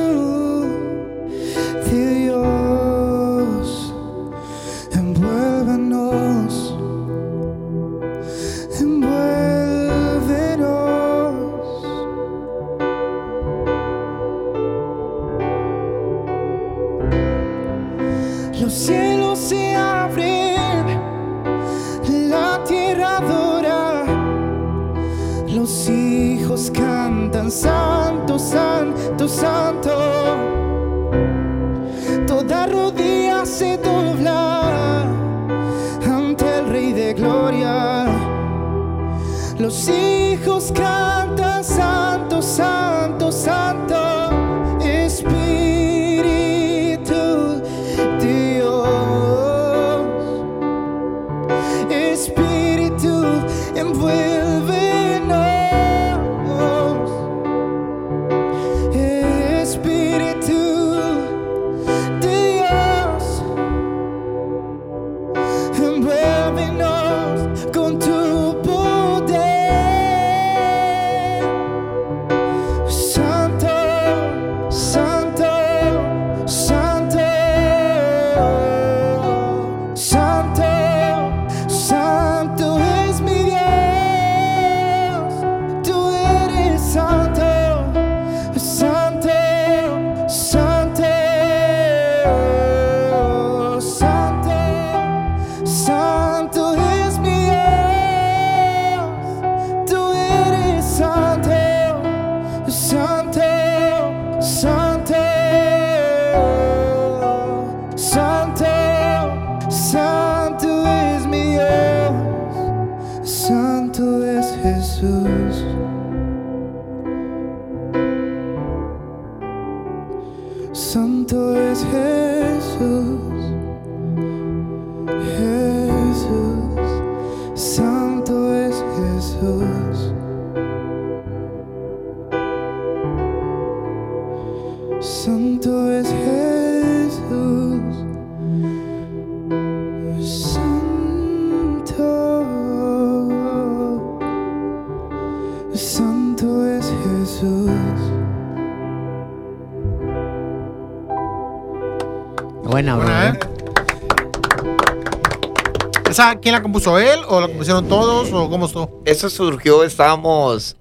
¿Esa quién la compuso él o la compusieron todos o cómo estuvo? Eso surgió, estábamos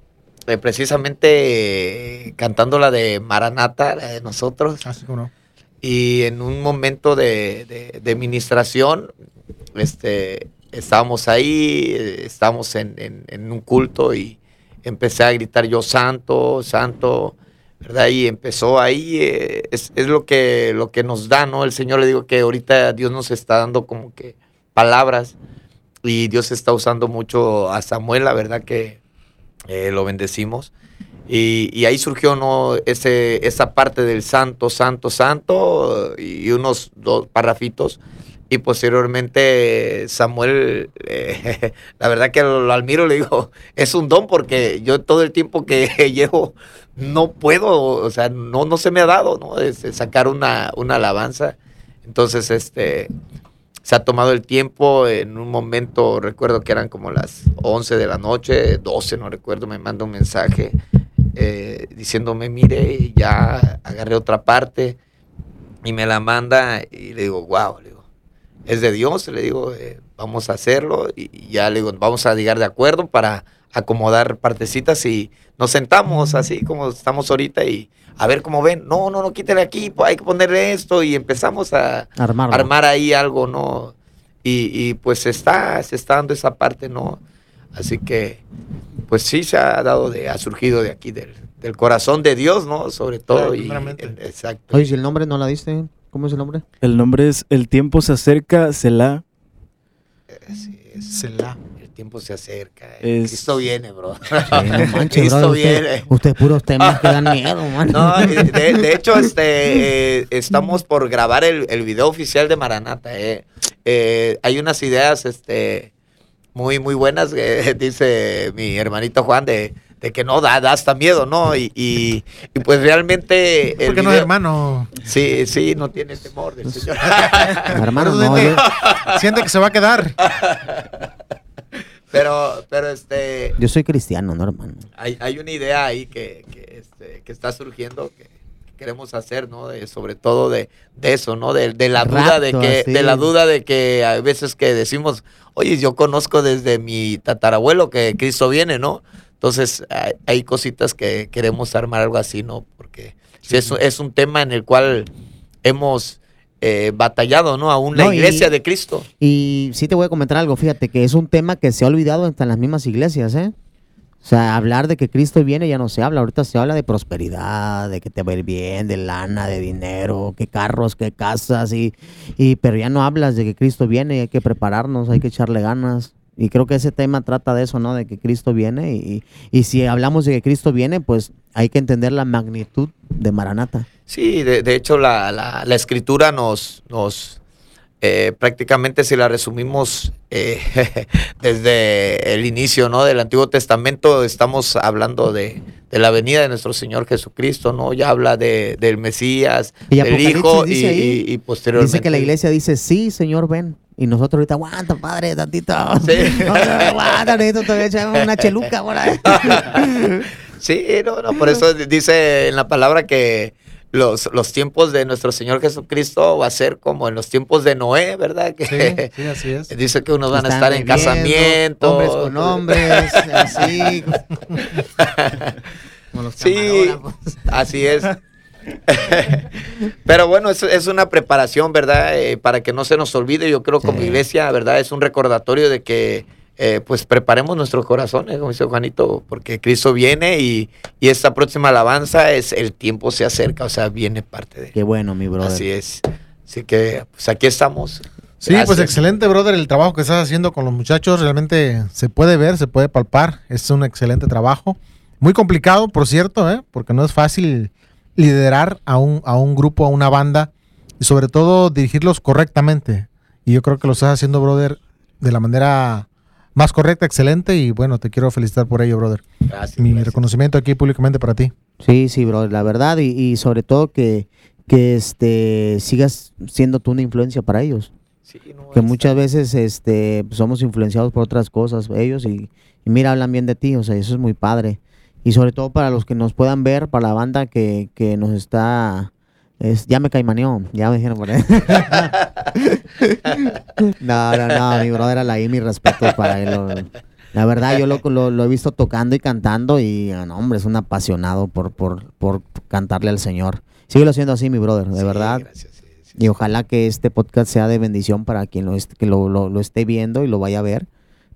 eh, precisamente cantando la de Maranata, la de nosotros. Así como no. Y en un momento de, de, de ministración, este, estábamos ahí, eh, estábamos en, en- en un culto y empecé a gritar yo santo, santo, ¿verdad? Y empezó ahí, eh, es, es lo, que, lo que nos da, ¿no? El Señor le digo que ahorita Dios nos está dando como que palabras y Dios está usando mucho a Samuel, la verdad que eh, lo bendecimos. Y, ahí surgió ¿no? Ese, esa parte del santo, santo, santo y unos dos parrafitos. Y posteriormente Samuel, eh, la verdad que lo, lo admiro, le digo, es un don porque yo todo el tiempo que llevo no puedo, o sea, no, no se me ha dado, ¿no? Este, sacar una, una alabanza. Entonces, este, se ha tomado el tiempo. En un momento, recuerdo que eran como las 11 de la noche, 12, no recuerdo, me manda un mensaje eh, diciéndome, mire, ya agarré otra parte y me la manda y le digo, wow, le digo, es de Dios, le digo, eh, vamos a hacerlo y y ya le digo, vamos a llegar de acuerdo para acomodar partecitas y nos sentamos así como estamos ahorita y a ver cómo ven, no, no, no, quítale aquí, pues, hay que ponerle esto y empezamos a, Armarlo. armar ahí algo, ¿no? Y, y, pues se está, se está dando esa parte, ¿no? Así que, pues sí se ha dado de, ha surgido de aquí del, del corazón de Dios, ¿no? Sobre todo. Claro, y, eh, exacto. Oye, si el nombre no la diste, ¿cómo es el nombre? El nombre es El tiempo se acerca, Selah. Así es. Selah. Tiempo se acerca. eh. Es- Cristo viene, bro. Sí, no manches, Cristo usted, viene. usted puros temas que dan miedo, man. No, de, de hecho, este, eh, estamos por grabar el, el video oficial de Maranata. eh. Eh, hay unas ideas este, muy, muy buenas, eh, dice mi hermanito Juan, de, de que no da, da hasta miedo, ¿no? Y, y, y pues realmente... el ¿Por qué no, video- hermano? Sí, sí, no tiene temor del Señor. Hermano, Por eso no, yo, siente que se va a quedar. Pero, pero este... yo soy cristiano, no, hermano. hay, hay una idea ahí que, que, este, que está surgiendo que, que queremos hacer, ¿no? De, sobre todo de, de eso, ¿no? De, de la duda de que, así. de la duda de que a veces que decimos, oye, yo conozco desde mi tatarabuelo que Cristo viene, ¿no? Entonces hay, hay cositas que queremos armar algo así, ¿no? Porque sí, es, es un tema en el cual hemos eh, batallado, ¿no? Aún la No, y- iglesia de Cristo. Y sí te voy a comentar algo, fíjate que es un tema que se ha olvidado hasta en las mismas iglesias, ¿eh? O sea, hablar de que Cristo viene ya no se habla, ahorita se habla de prosperidad, de que te va a ir bien, de lana, de dinero, que carros, que casas, y, y pero ya no hablas de que Cristo viene y hay que prepararnos, hay que echarle ganas. Y creo que ese tema trata de eso, ¿no? De que Cristo viene y, y si hablamos de que Cristo viene, pues hay que entender la magnitud de Maranata. Sí, de, hecho la, la- la escritura nos, nos eh, prácticamente si la resumimos eh, desde el inicio ¿no? del Antiguo Testamento, estamos hablando de, de la venida de nuestro Señor Jesucristo, ¿no? Ya habla de, del Mesías, Y del Hijo y, dice ahí, y- y posteriormente. Dice que la iglesia dice, sí, Señor, ven. Y nosotros ahorita, aguanta, padre, tantito. Sí. aguanta, necesito todavía echar una cheluca por ahí. Sí, no, no, por eso dice en la palabra que los, los tiempos de nuestro Señor Jesucristo va a ser como en los tiempos de Noé, ¿verdad? Que Sí, sí, así es. dice que unos van a estar en casamiento. Hombres con hombres, así. Como los Sí, así es. Pero bueno, es, es una preparación, ¿verdad? Eh, para que no se nos olvide, yo creo como Sí. iglesia, ¿verdad? Es un recordatorio de que eh, pues preparemos nuestros corazones, como dice Juanito, porque Cristo viene y, y esta próxima alabanza es el tiempo se acerca, o sea, viene parte de... Qué bueno, mi brother. Así es. Así que pues aquí estamos. Sí, pues excelente, brother, el trabajo que estás haciendo con los muchachos. Realmente se puede ver, se puede palpar. Es un excelente trabajo. Muy complicado, por cierto, ¿eh? porque no es fácil liderar a un, a un grupo, a una banda y sobre todo dirigirlos correctamente. Y yo creo que lo estás haciendo, brother, de la manera más correcta, excelente. Y bueno, te quiero felicitar por ello, brother. Gracias, Mi gracias. reconocimiento aquí públicamente para ti. Sí, sí, brother, la verdad. Y, y sobre todo que, que este, sigas siendo tú una influencia para ellos. Sí, no, que muchas veces este somos influenciados por otras cosas ellos y, y mira hablan bien de ti o sea eso es muy padre y sobre todo para los que nos puedan ver para la banda que, que nos está es, ya me caimaneó ya me dijeron por ahí no no no mi brother Alain mi respeto para él lo- la verdad yo lo, lo, lo he visto tocando y cantando y ah, no, hombre es un apasionado por, por, por cantarle al Señor síguelo haciendo así mi brother de Sí, verdad gracias, sí, sí. y ojalá que este podcast sea de bendición para quien lo, est- que lo, lo- lo esté viendo y lo vaya a ver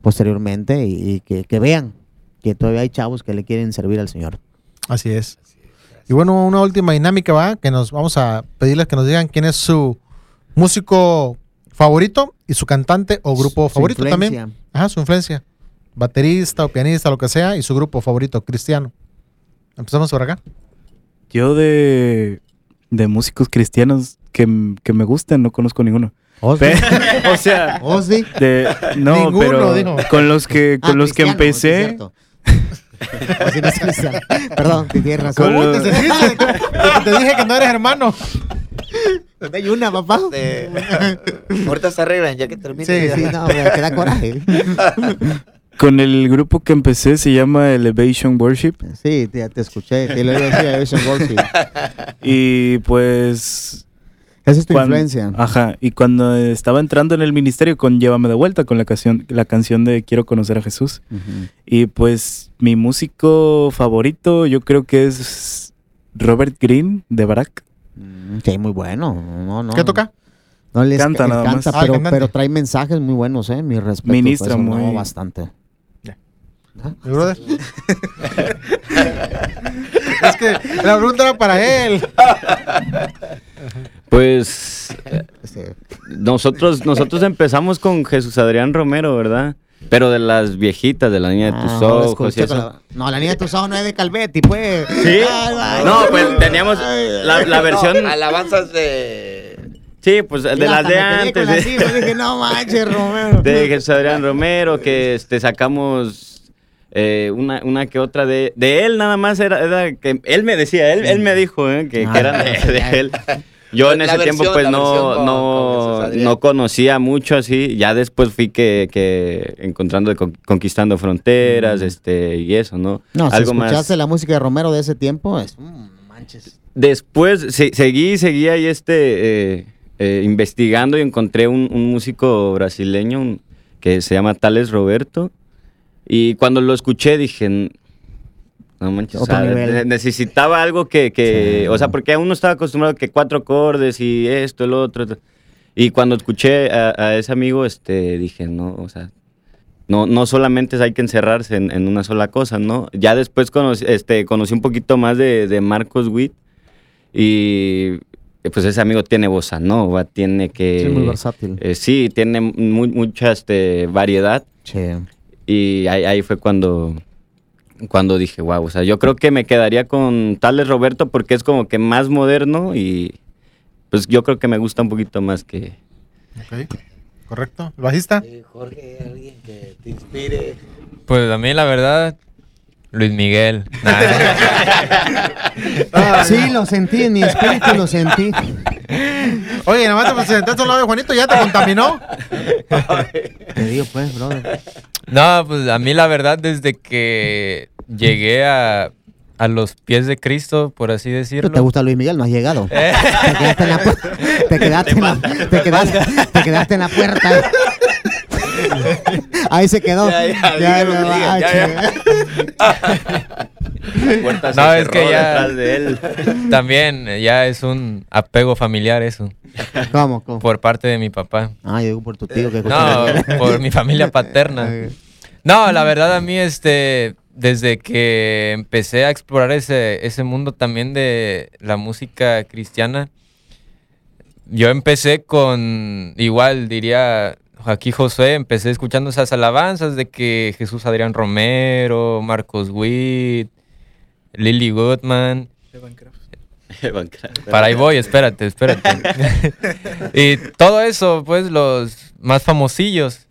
posteriormente y, y que, que vean que todavía hay chavos que le quieren servir al Señor. Así es. Y bueno, una última dinámica va, que nos vamos a pedirles que nos digan quién es su músico favorito y su cantante o grupo Su favorito también. influencia. Ajá, su influencia. Baterista o pianista, lo que sea, y su grupo favorito, cristiano. Empezamos por acá. Yo de, de músicos cristianos que, que me gusten, no conozco ninguno. Pe- o sea, Ozzy. de, no, Ninguno, pero dijo. con los que, con Ah, los que empecé, no es cristiano. Perdón, te tienes razón. Los- te sentiste te dije que no eres hermano. Hay una, papá. Eh, ahorita se arreglan ya que termine. Sí, sí, no, me queda coraje. con el grupo que empecé se llama Elevation Worship. Sí, te, te escuché. Te lo iba a decir a Elevation Worship. Y pues Esa es tu influencia. Ajá, y cuando estaba entrando en el ministerio con Llévame de vuelta, con la canción, la canción de Quiero conocer a Jesús. Y pues mi músico favorito yo creo que es Robert Green de Barack. Mm, Sí, muy bueno. No, no. ¿Qué toca? No les Canta nada más. canta, Ah, pero, trae mensajes muy buenos, ¿eh? Mi respeto. Ministra eso, no, muy- bastante. Ya. ¿Ah? Mi brother. es que la pregunta era para él. Pues nosotros, nosotros empezamos con Jesús Adrián Romero, ¿verdad? Pero de las viejitas, de la niña de tus ah, no lo ojos y eso. la- No, la niña de tus ojos no es de Calvetti, pues. ¿Sí? Ay, ay, No, ay, pues teníamos ay. la, la versión. No, alabanzas de. Sí, pues de las de antes. con la de- cifra, dije, no manches, Romero. de Jesús Adrián Romero, que este, sacamos eh, una, una que otra de, de él nada más era, era que él me decía, él, él me dijo eh, que, que Ah, eran de, él. Yo en La ese versión, tiempo pues no, con- no, no conocía mucho así, ya después fui que, que encontrando, con- conquistando fronteras, este, y eso, ¿no? Mm. No, si escuchaste más. la música de Romero de ese tiempo, es. mm, manches. Después se- seguí, seguí ahí este, eh, eh, investigando y encontré un, un músico brasileño un- que se llama Tales Roberto. Y cuando lo escuché dije, "N- no manches, o sea, necesitaba algo que, que Sí. o sea, porque uno estaba acostumbrado a que cuatro acordes y esto, el otro. Y cuando escuché a, a ese amigo, este, dije, no, o sea, no, no solamente hay que encerrarse en, en una sola cosa, ¿no? Ya después conocí, este, conocí un poquito más de, de Marcos Witt y pues ese amigo tiene bossa nova, tiene que... Sí, muy versátil. eh, sí, tiene mu- mucha este, variedad Sí. y ahí, ahí fue cuando, cuando dije, wow, o sea, yo creo que me quedaría con Tales Roberto porque es como que más moderno y pues yo creo que me gusta un poquito más que... Ok, correcto. ¿El bajista? Eh, Jorge, alguien que te inspire. Pues a mí la verdad, Luis Miguel. Ah, Sí, lo sentí, en mi espíritu lo sentí. Oye, nada más te presentaste al lado de Juanito, ya te contaminó. Te digo, pues, brother. No, pues a mí la verdad desde que llegué a, a los pies de Cristo, por así decirlo. ¿Te gusta Luis Miguel? No has llegado. Eh. Te quedaste en la puerta. Te quedaste en la, te quedaste, te quedaste en la puerta. Ahí se quedó. Ya, ya, ya. Puerta se No, es que ya- detrás de él. También eh, ya es un apego familiar eso, ¿Cómo? ¿Cómo? por parte de mi papá. Ah, yo digo por tu tío que No, por mi familia paterna. No, la verdad a mí, este, desde que empecé a explorar ese, ese mundo también de la música cristiana, yo empecé con, igual diría aquí José, empecé escuchando esas alabanzas de que Jesús Adrián Romero, Marcos Witt, Lily Goodman. Para ahí voy, espérate, espérate. y todo eso, pues los más famosillos.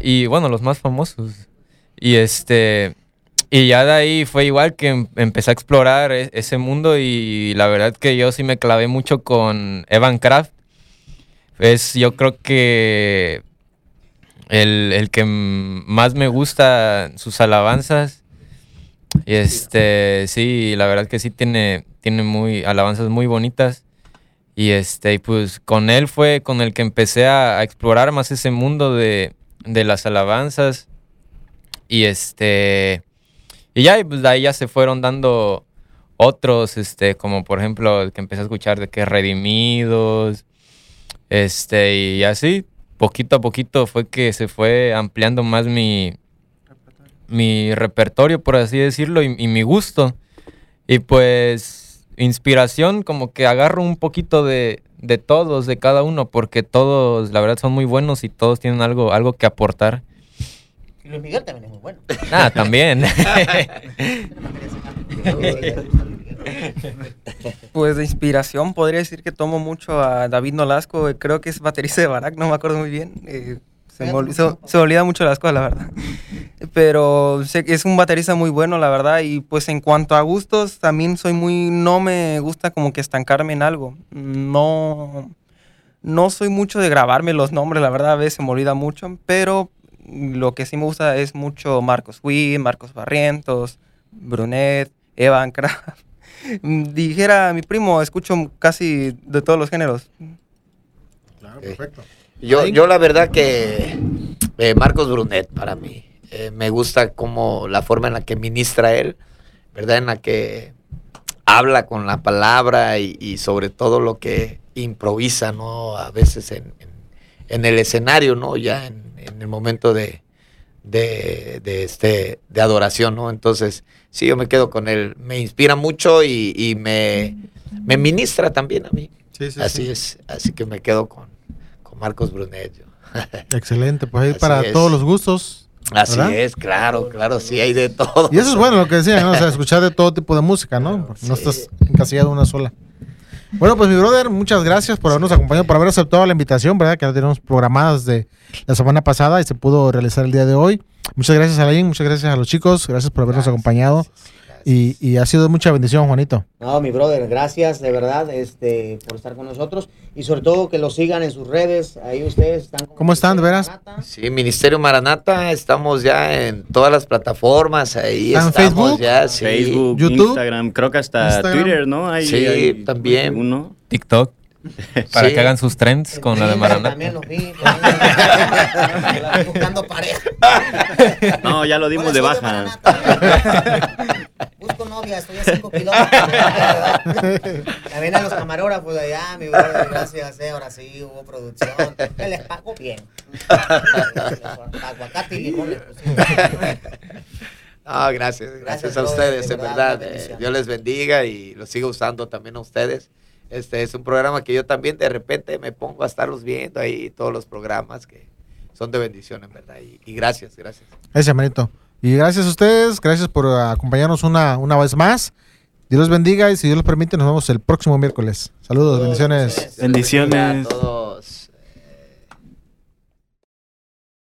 Y bueno, los más famosos. Y este. Y ya de ahí fue igual que em- empecé a explorar e- ese mundo y la verdad que yo sí me clavé mucho con Evan Kraft. Es yo creo que el, el que más me gusta sus alabanzas. Y este, sí, la verdad que sí tiene, tiene muy, alabanzas muy bonitas. Y este, y pues con él fue con el que empecé a, explorar más ese mundo de, de las alabanzas. Y este, y ya, pues de ahí ya se fueron dando otros, este, como por ejemplo el que empecé a escuchar de que Redimidos, este, y así, poquito a poquito fue que se fue ampliando más mi, mi repertorio, por así decirlo, y, y mi gusto. Y pues inspiración, como que agarro un poquito de, de todos, de cada uno, porque todos, la verdad, son muy buenos y todos tienen algo, algo que aportar. Luis Miguel también es muy bueno. Ah, también. Pues de inspiración podría decir que tomo mucho a David Nolasco, eh, creo que es baterista de Barak, no me acuerdo muy bien. eh, se, me olvida mucho las cosas, la verdad. Pero es un baterista muy bueno, la verdad. Y pues en cuanto a gustos, también soy muy... No me gusta como que estancarme en algo. No... No soy mucho de grabarme los nombres, la verdad, a veces me olvida mucho. Pero lo que sí me gusta es mucho Marcos Witt, Marcos Barrientos, Brunet, Evan Kraft. Dijera mi primo, escucho casi de todos los géneros. Claro, perfecto. Yo, yo la verdad que eh, Marcos Brunet para mí. eh, me gusta como la forma en la que ministra él, ¿verdad? En la que habla con la palabra y, y sobre todo lo que improvisa, ¿no? A veces en, en- en el escenario, ¿no? Ya en, en el momento de, de, de este, de adoración, ¿no? Entonces, sí, yo me quedo con él. Me inspira mucho y, y me, me ministra también a mí. Sí, sí, así sí. es, así que me quedo con, con Marcos Brunet. yo. Excelente, pues ahí Así para es. todos los gustos. Así ¿verdad? es, claro, claro, sí hay de todo. Y eso es bueno lo que decían, ¿no? O sea, escuchar de todo tipo de música, ¿no? No estás encasillado en una sola. Bueno, pues mi brother, muchas gracias por habernos acompañado, por haber aceptado la invitación, ¿verdad? Que la teníamos programadas de la semana pasada y se pudo realizar el día de hoy. Muchas gracias a Alain, muchas gracias a los chicos, gracias por habernos acompañado. Y, y ha sido de mucha bendición, Juanito. No, mi brother, gracias de verdad este, por estar con nosotros y sobre todo que lo sigan en sus redes. Ahí ustedes están. como ¿Cómo están, de veras? Maranata. Sí, Ministerio Maranata, estamos ya en todas las plataformas, ahí ¿Está en estamos Facebook? ya, sí. Facebook, YouTube, Instagram, creo que hasta Instagram. Twitter, ¿no? Hay- Sí, hay también. Uno. TikTok. Para Sí. que hagan sus trends con la de Maranata. También los vi. también. Buscando pareja. No, ya lo dimos Hola, de baja. Busco novia, estoy a 5 kilómetros. Ya vienen los camarógrafos de allá, mi brother, gracias, eh, ahora sí hubo producción. Que les pago bien. Aguacate y limón les pusimos. Ah, gracias, gracias, Gracias, a ustedes, de en verdad, eh. Dios les bendiga y los sigo usando también a ustedes. Este es un programa que yo también de repente me pongo a estarlos viendo ahí, todos los programas que son de bendición, en verdad. Y, y gracias, gracias. Gracias, manito. Y gracias a ustedes, gracias por acompañarnos una, una vez más. Dios los bendiga y si Dios los permite, nos vemos el próximo miércoles. Saludos, bendiciones. Bendiciones. A todos.